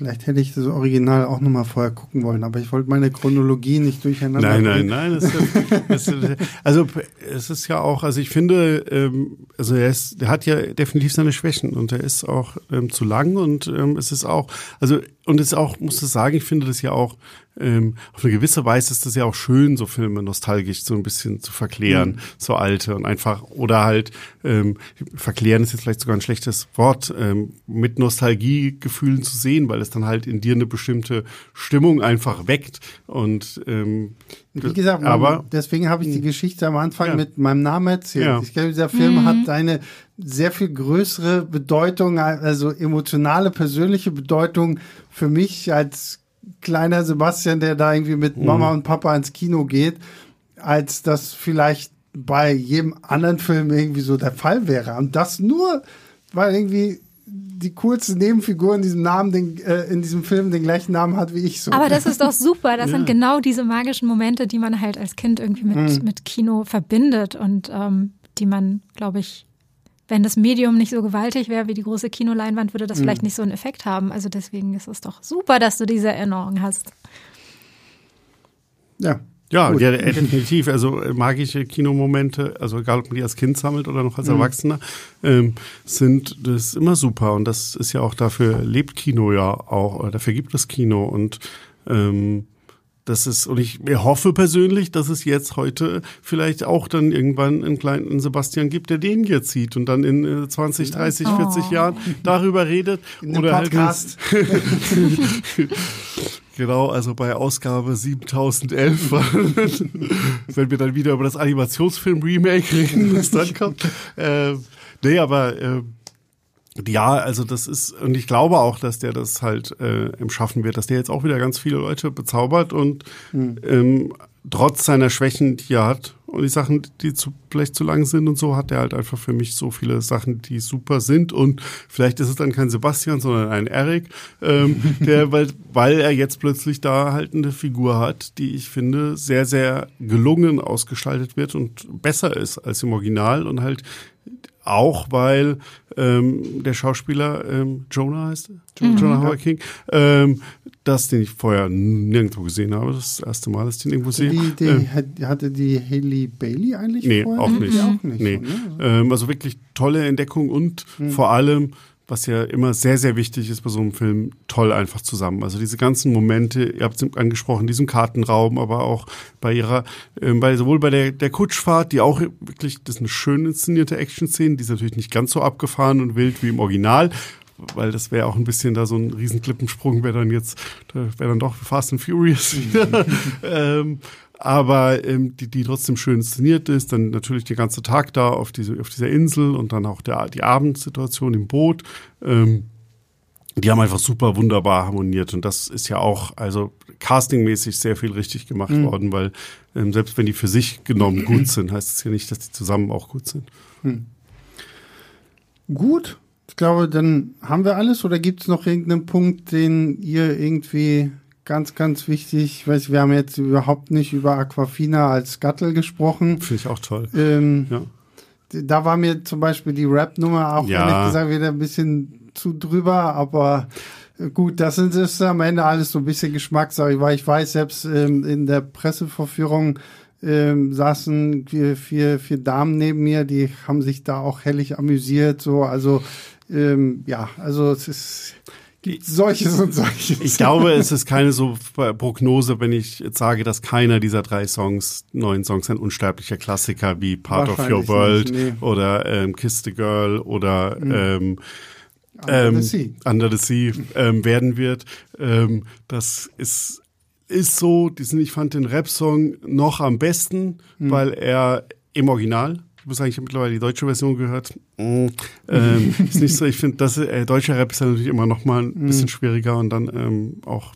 Vielleicht hätte ich das Original auch nochmal vorher gucken wollen, aber ich wollte meine Chronologie nicht durcheinander. Nein, nein, nein. Das ist, *laughs* das also es ist ja auch, also ich finde, ähm, also er ist, er hat ja definitiv seine Schwächen und er ist auch ähm, zu lang und ähm, es ist auch, also und es ist auch, muss ich sagen, ich finde das ja auch ähm, auf eine gewisse Weise ist das ja auch schön, so Filme nostalgisch so ein bisschen zu verklären, mhm. so alte und einfach, oder halt, ähm, verklären ist jetzt vielleicht sogar ein schlechtes Wort, ähm, mit Nostalgiegefühlen zu sehen, weil es dann halt in dir eine bestimmte Stimmung einfach weckt und ähm, wie gesagt, aber deswegen habe ich die Geschichte am Anfang ja. mit meinem Namen erzählt. Ja. Ich glaube, dieser Film mhm. hat eine sehr viel größere Bedeutung, also emotionale, persönliche Bedeutung für mich als kleiner Sebastian, der da irgendwie mit mhm. Mama und Papa ins Kino geht, als das vielleicht bei jedem anderen Film irgendwie so der Fall wäre. Und das nur, weil irgendwie die coolste Nebenfigur in diesem Namen, den, äh, in diesem Film den gleichen Namen hat wie ich so. Aber das ist doch super. Das *laughs* ja. sind genau diese magischen Momente, die man halt als Kind irgendwie mit, mhm. mit Kino verbindet und ähm, die man, glaube ich, wenn das Medium nicht so gewaltig wäre wie die große Kinoleinwand, würde das mhm. vielleicht nicht so einen Effekt haben. Also deswegen ist es doch super, dass du diese Erinnerung hast. Ja. Ja, ja, definitiv. Also äh, magische Kinomomente, also egal ob man die als Kind sammelt oder noch als mhm. Erwachsener, ähm, sind das ist immer super. Und das ist ja auch dafür lebt Kino ja auch, oder dafür gibt es Kino. Und ähm, das ist, und ich hoffe persönlich, dass es jetzt heute vielleicht auch dann irgendwann einen kleinen Sebastian gibt, der den jetzt sieht und dann in 20, 30, 40 oh. Jahren darüber redet. In oder halt Podcast. Halt *laughs* Genau, also bei Ausgabe 7011, *laughs* wenn wir dann wieder über das Animationsfilm-Remake reden, das dann kommt. *laughs* Äh, nee, aber äh, ja, also das ist, und ich glaube auch, dass der das halt äh, schaffen wird, dass der jetzt auch wieder ganz viele Leute bezaubert und mhm. ähm, trotz seiner Schwächen, die er hat und die Sachen, die zu, vielleicht zu lang sind und so, hat er halt einfach für mich so viele Sachen, die super sind. Und vielleicht ist es dann kein Sebastian, sondern ein Eric, ähm, *laughs* der, weil, weil er jetzt plötzlich da halt eine Figur hat, die ich finde sehr, sehr gelungen ausgestaltet wird und besser ist als im Original und halt auch weil ähm, der Schauspieler ähm, Jonah heißt er? Mhm. Jonah Howard King, ähm, das, den ich vorher nirgendwo gesehen habe, das, das erste Mal, dass ich den irgendwo sehe. Die, die, ähm, hatte die Haley Bailey eigentlich nee, vorher? Auch nicht. Mhm. auch nicht. Nee. So, ne? ähm, also wirklich tolle Entdeckung und mhm. vor allem was ja immer sehr, sehr wichtig ist bei so einem Film, toll einfach zusammen. Also diese ganzen Momente, ihr habt es angesprochen, diesem Kartenraum, aber auch bei ihrer, äh, bei, sowohl bei der, der Kutschfahrt, die auch wirklich, das ist eine schön inszenierte Action-Szene, die ist natürlich nicht ganz so abgefahren und wild wie im Original, weil das wäre auch ein bisschen da so ein Riesenklippensprung, wäre dann jetzt, wäre dann doch Fast and Furious wieder. *laughs* *laughs* ähm, aber ähm, die, die trotzdem schön inszeniert ist. Dann natürlich der ganze Tag da auf, diese, auf dieser Insel und dann auch der, die Abendsituation im Boot. Ähm, die haben einfach super wunderbar harmoniert und das ist ja auch also castingmäßig sehr viel richtig gemacht mhm. worden, weil ähm, selbst wenn die für sich genommen gut sind, heißt es ja nicht, dass die zusammen auch gut sind. Mhm. Gut, ich glaube, dann haben wir alles oder gibt es noch irgendeinen Punkt, den ihr irgendwie ganz, ganz wichtig. Ich weiß, wir haben jetzt überhaupt nicht über Aquafina als Gattel gesprochen. Finde ich auch toll. Ähm, ja. Da war mir zum Beispiel die Rap-Nummer auch ja. ehrlich gesagt wieder ein bisschen zu drüber, aber gut, das ist am Ende alles so ein bisschen Geschmackssache, weil ich weiß, selbst ähm, in der Pressevorführung ähm, saßen vier, vier, vier Damen neben mir, die haben sich da auch hellig amüsiert, so, also ähm, ja, also es ist gibt solches und solches. Ich glaube, es ist keine so Prognose, wenn ich jetzt sage, dass keiner dieser drei Songs, neuen Songs, ein unsterblicher Klassiker wie Part of Your World nicht, nee. oder ähm, Kiss the Girl oder mhm. ähm, Under ähm, the Sea, Under the sea ähm, werden wird. Ähm, das ist ist so, diesen, ich fand den Rap-Song noch am besten, mhm. weil er im Original ich muss sagen, ich habe mittlerweile die deutsche Version gehört. Mm, ähm, *laughs* ist nicht so, ich finde, das äh, deutscher Rap ist ja natürlich immer noch mal ein mhm. bisschen schwieriger und dann ähm, auch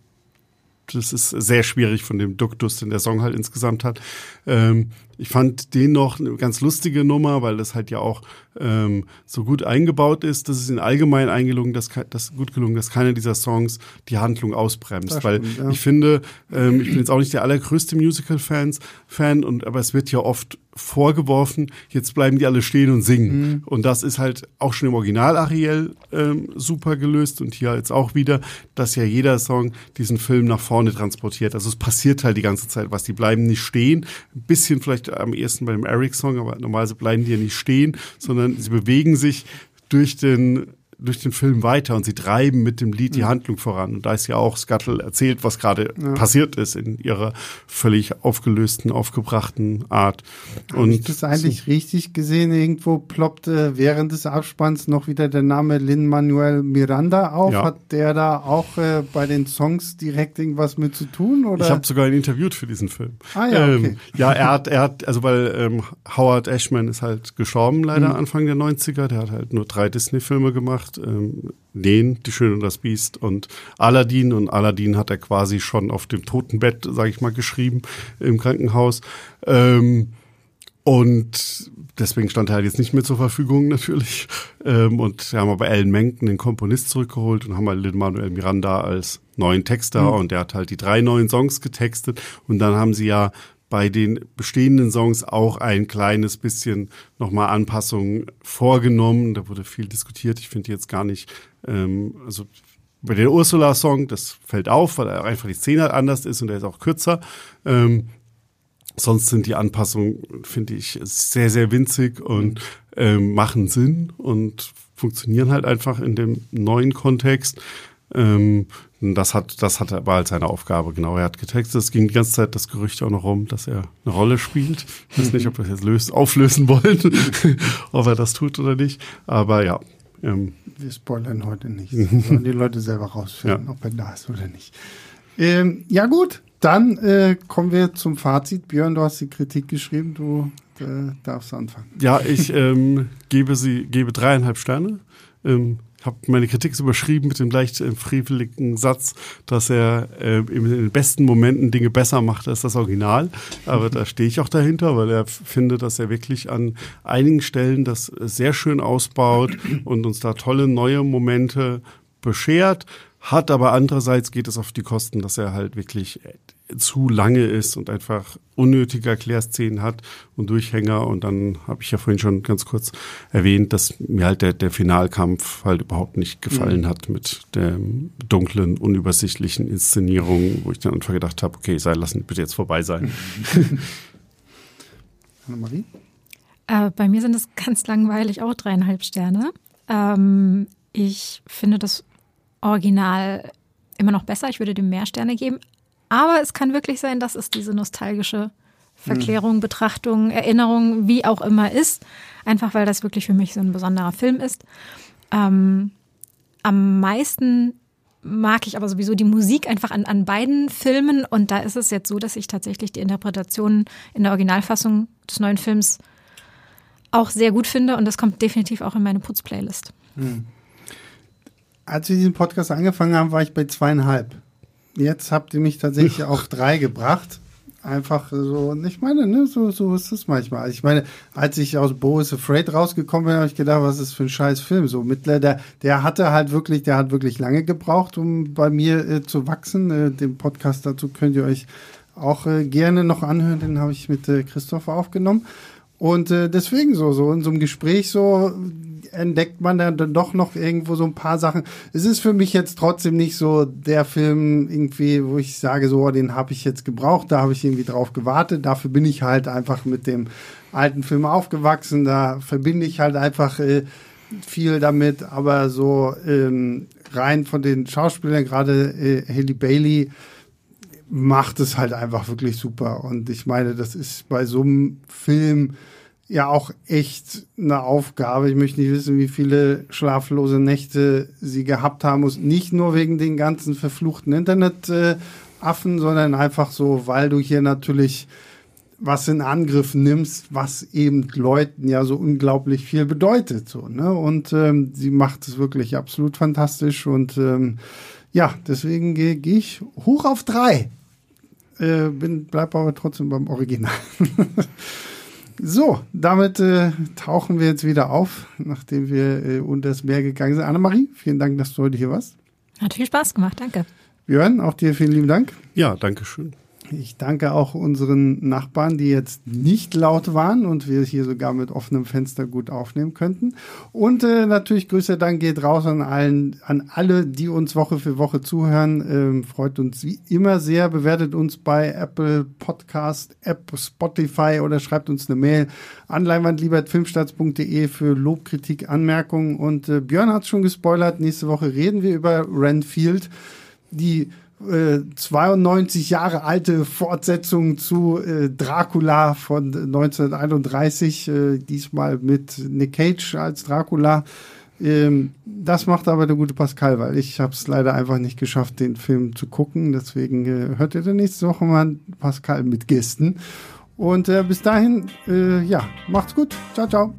das ist sehr schwierig von dem Duktus, den der Song halt insgesamt hat. Ähm, ich fand den noch eine ganz lustige Nummer, weil das halt ja auch ähm, so gut eingebaut ist. Das ist in allgemein eingelungen, dass das gut gelungen, dass keiner dieser Songs die Handlung ausbremst. Das weil stimmt, ja. ich finde, ähm, ich bin jetzt auch nicht der allergrößte Musical-Fans Fan und aber es wird ja oft vorgeworfen, jetzt bleiben die alle stehen und singen. Mhm. Und das ist halt auch schon im Original Ariel ähm, super gelöst und hier jetzt auch wieder, dass ja jeder Song diesen Film nach vorne transportiert. Also es passiert halt die ganze Zeit was. Die bleiben nicht stehen. Ein bisschen vielleicht am ehesten beim Eric-Song, aber normalerweise bleiben die ja nicht stehen, sondern sie bewegen sich durch den durch den Film weiter und sie treiben mit dem Lied die mhm. Handlung voran. Und da ist ja auch Scuttle erzählt, was gerade ja. passiert ist in ihrer völlig aufgelösten, aufgebrachten Art. Und ich das eigentlich so richtig gesehen? Irgendwo ploppte während des Abspanns noch wieder der Name Lin-Manuel Miranda auf. Ja. Hat der da auch äh, bei den Songs direkt irgendwas mit zu tun? Oder? Ich habe sogar ihn interviewt für diesen Film. Ah ja, okay. Ähm, ja, er hat, er hat, also weil ähm, Howard Ashman ist halt gestorben leider mhm. Anfang der 90er. Der hat halt nur drei Disney-Filme gemacht. Ähm, den, Die Schöne und das Biest und Aladdin. Und Aladdin hat er quasi schon auf dem Totenbett, sage ich mal, geschrieben im Krankenhaus. Ähm, und deswegen stand er halt jetzt nicht mehr zur Verfügung *laughs* natürlich. Ähm, und wir haben aber Alan Menken, den Komponist, zurückgeholt und haben halt Lin-Manuel Miranda als neuen Texter mhm. und der hat halt die drei neuen Songs getextet. Und dann haben sie ja bei den bestehenden Songs auch ein kleines bisschen nochmal Anpassungen vorgenommen. Da wurde viel diskutiert. Ich finde jetzt gar nicht, ähm, also bei der Ursula-Song, das fällt auf, weil einfach die Szene halt anders ist und der ist auch kürzer. Ähm, sonst sind die Anpassungen, finde ich, sehr, sehr winzig und ähm, machen Sinn und funktionieren halt einfach in dem neuen Kontext. Ähm, das hat, das hat er, war halt seine Aufgabe, genau. Er hat getextet. Es ging die ganze Zeit das Gerücht auch noch rum, dass er eine Rolle spielt. Ich weiß nicht, ob wir es jetzt löst, auflösen wollen, *laughs* ob er das tut oder nicht. Aber ja. Ähm. Wir spoilern heute nicht. Sollen die Leute selber rausfinden, ja. ob er da ist oder nicht. Ähm, ja, gut. Dann äh, kommen wir zum Fazit. Björn, du hast die Kritik geschrieben. Du äh, darfst anfangen. Ja, ich ähm, gebe sie, gebe dreieinhalb Sterne. Ähm, habe meine Kritik überschrieben mit dem leicht äh, freveligen Satz, dass er äh, in den besten Momenten Dinge besser macht als das Original. Aber da stehe ich auch dahinter, weil er findet, dass er wirklich an einigen Stellen das sehr schön ausbaut und uns da tolle neue Momente beschert. Hat aber andererseits geht es auf die Kosten, dass er halt wirklich zu lange ist und einfach unnötige Erklärszenen hat und Durchhänger. Und dann habe ich ja vorhin schon ganz kurz erwähnt, dass mir halt der, der Finalkampf halt überhaupt nicht gefallen mhm. hat mit der dunklen, unübersichtlichen Inszenierung, wo ich dann einfach gedacht habe, okay, sei lassen bitte jetzt vorbei sein. *laughs* Annemarie? Äh, bei mir sind es ganz langweilig auch dreieinhalb Sterne. Ähm, ich finde das Original immer noch besser. Ich würde dem mehr Sterne geben. Aber es kann wirklich sein, dass es diese nostalgische Verklärung, hm. Betrachtung, Erinnerung, wie auch immer ist. Einfach weil das wirklich für mich so ein besonderer Film ist. Ähm, am meisten mag ich aber sowieso die Musik einfach an, an beiden Filmen. Und da ist es jetzt so, dass ich tatsächlich die Interpretation in der Originalfassung des neuen Films auch sehr gut finde. Und das kommt definitiv auch in meine Putz-Playlist. Hm als wir diesen Podcast angefangen haben, war ich bei zweieinhalb. Jetzt habt ihr mich tatsächlich auf *laughs* drei gebracht. Einfach so, und ich meine, ne, so, so ist es manchmal. Ich meine, als ich aus Bo is Afraid rausgekommen bin, habe ich gedacht, was ist das für ein scheiß Film? So, Mittler, der, der hatte halt wirklich, der hat wirklich lange gebraucht, um bei mir äh, zu wachsen. Äh, den Podcast dazu könnt ihr euch auch äh, gerne noch anhören. Den habe ich mit äh, Christoph aufgenommen. Und äh, deswegen so, so in so einem Gespräch so entdeckt man dann doch noch irgendwo so ein paar Sachen. Es ist für mich jetzt trotzdem nicht so der Film irgendwie, wo ich sage, so, den habe ich jetzt gebraucht, da habe ich irgendwie drauf gewartet. Dafür bin ich halt einfach mit dem alten Film aufgewachsen. Da verbinde ich halt einfach äh, viel damit. Aber so ähm, rein von den Schauspielern, gerade äh, Haley Bailey, macht es halt einfach wirklich super. Und ich meine, das ist bei so einem Film ja auch echt eine Aufgabe. Ich möchte nicht wissen, wie viele schlaflose Nächte sie gehabt haben muss. Nicht nur wegen den ganzen verfluchten Internetaffen, sondern einfach so, weil du hier natürlich was in Angriff nimmst, was eben Leuten ja so unglaublich viel bedeutet. So, ne? Und ähm, sie macht es wirklich absolut fantastisch. Und ähm, ja, deswegen gehe geh ich hoch auf drei. Äh, bin, bleib aber trotzdem beim Original. *laughs* so, damit äh, tauchen wir jetzt wieder auf, nachdem wir äh, unter das Meer gegangen sind. Annemarie, vielen Dank, dass du heute hier warst. Hat viel Spaß gemacht, danke. Björn, auch dir vielen lieben Dank. Ja, danke schön. Ich danke auch unseren Nachbarn, die jetzt nicht laut waren und wir hier sogar mit offenem Fenster gut aufnehmen könnten. Und äh, natürlich Grüße dann geht raus an allen, an alle, die uns Woche für Woche zuhören. Ähm, freut uns wie immer sehr. Bewertet uns bei Apple Podcast, App, Spotify oder schreibt uns eine Mail an leinwandliebertfilmstarts.de für Lob, Kritik, Anmerkungen. Und äh, Björn hat schon gespoilert. Nächste Woche reden wir über Renfield. Die 92 äh, Jahre alte Fortsetzung zu äh, Dracula von 1931, äh, diesmal mit Nick Cage als Dracula. Ähm, das macht aber der gute Pascal, weil ich habe es leider einfach nicht geschafft, den Film zu gucken. Deswegen äh, hört ihr dann nächste Woche mal Pascal mit Gästen. Und äh, bis dahin, äh, ja, macht's gut. Ciao, ciao.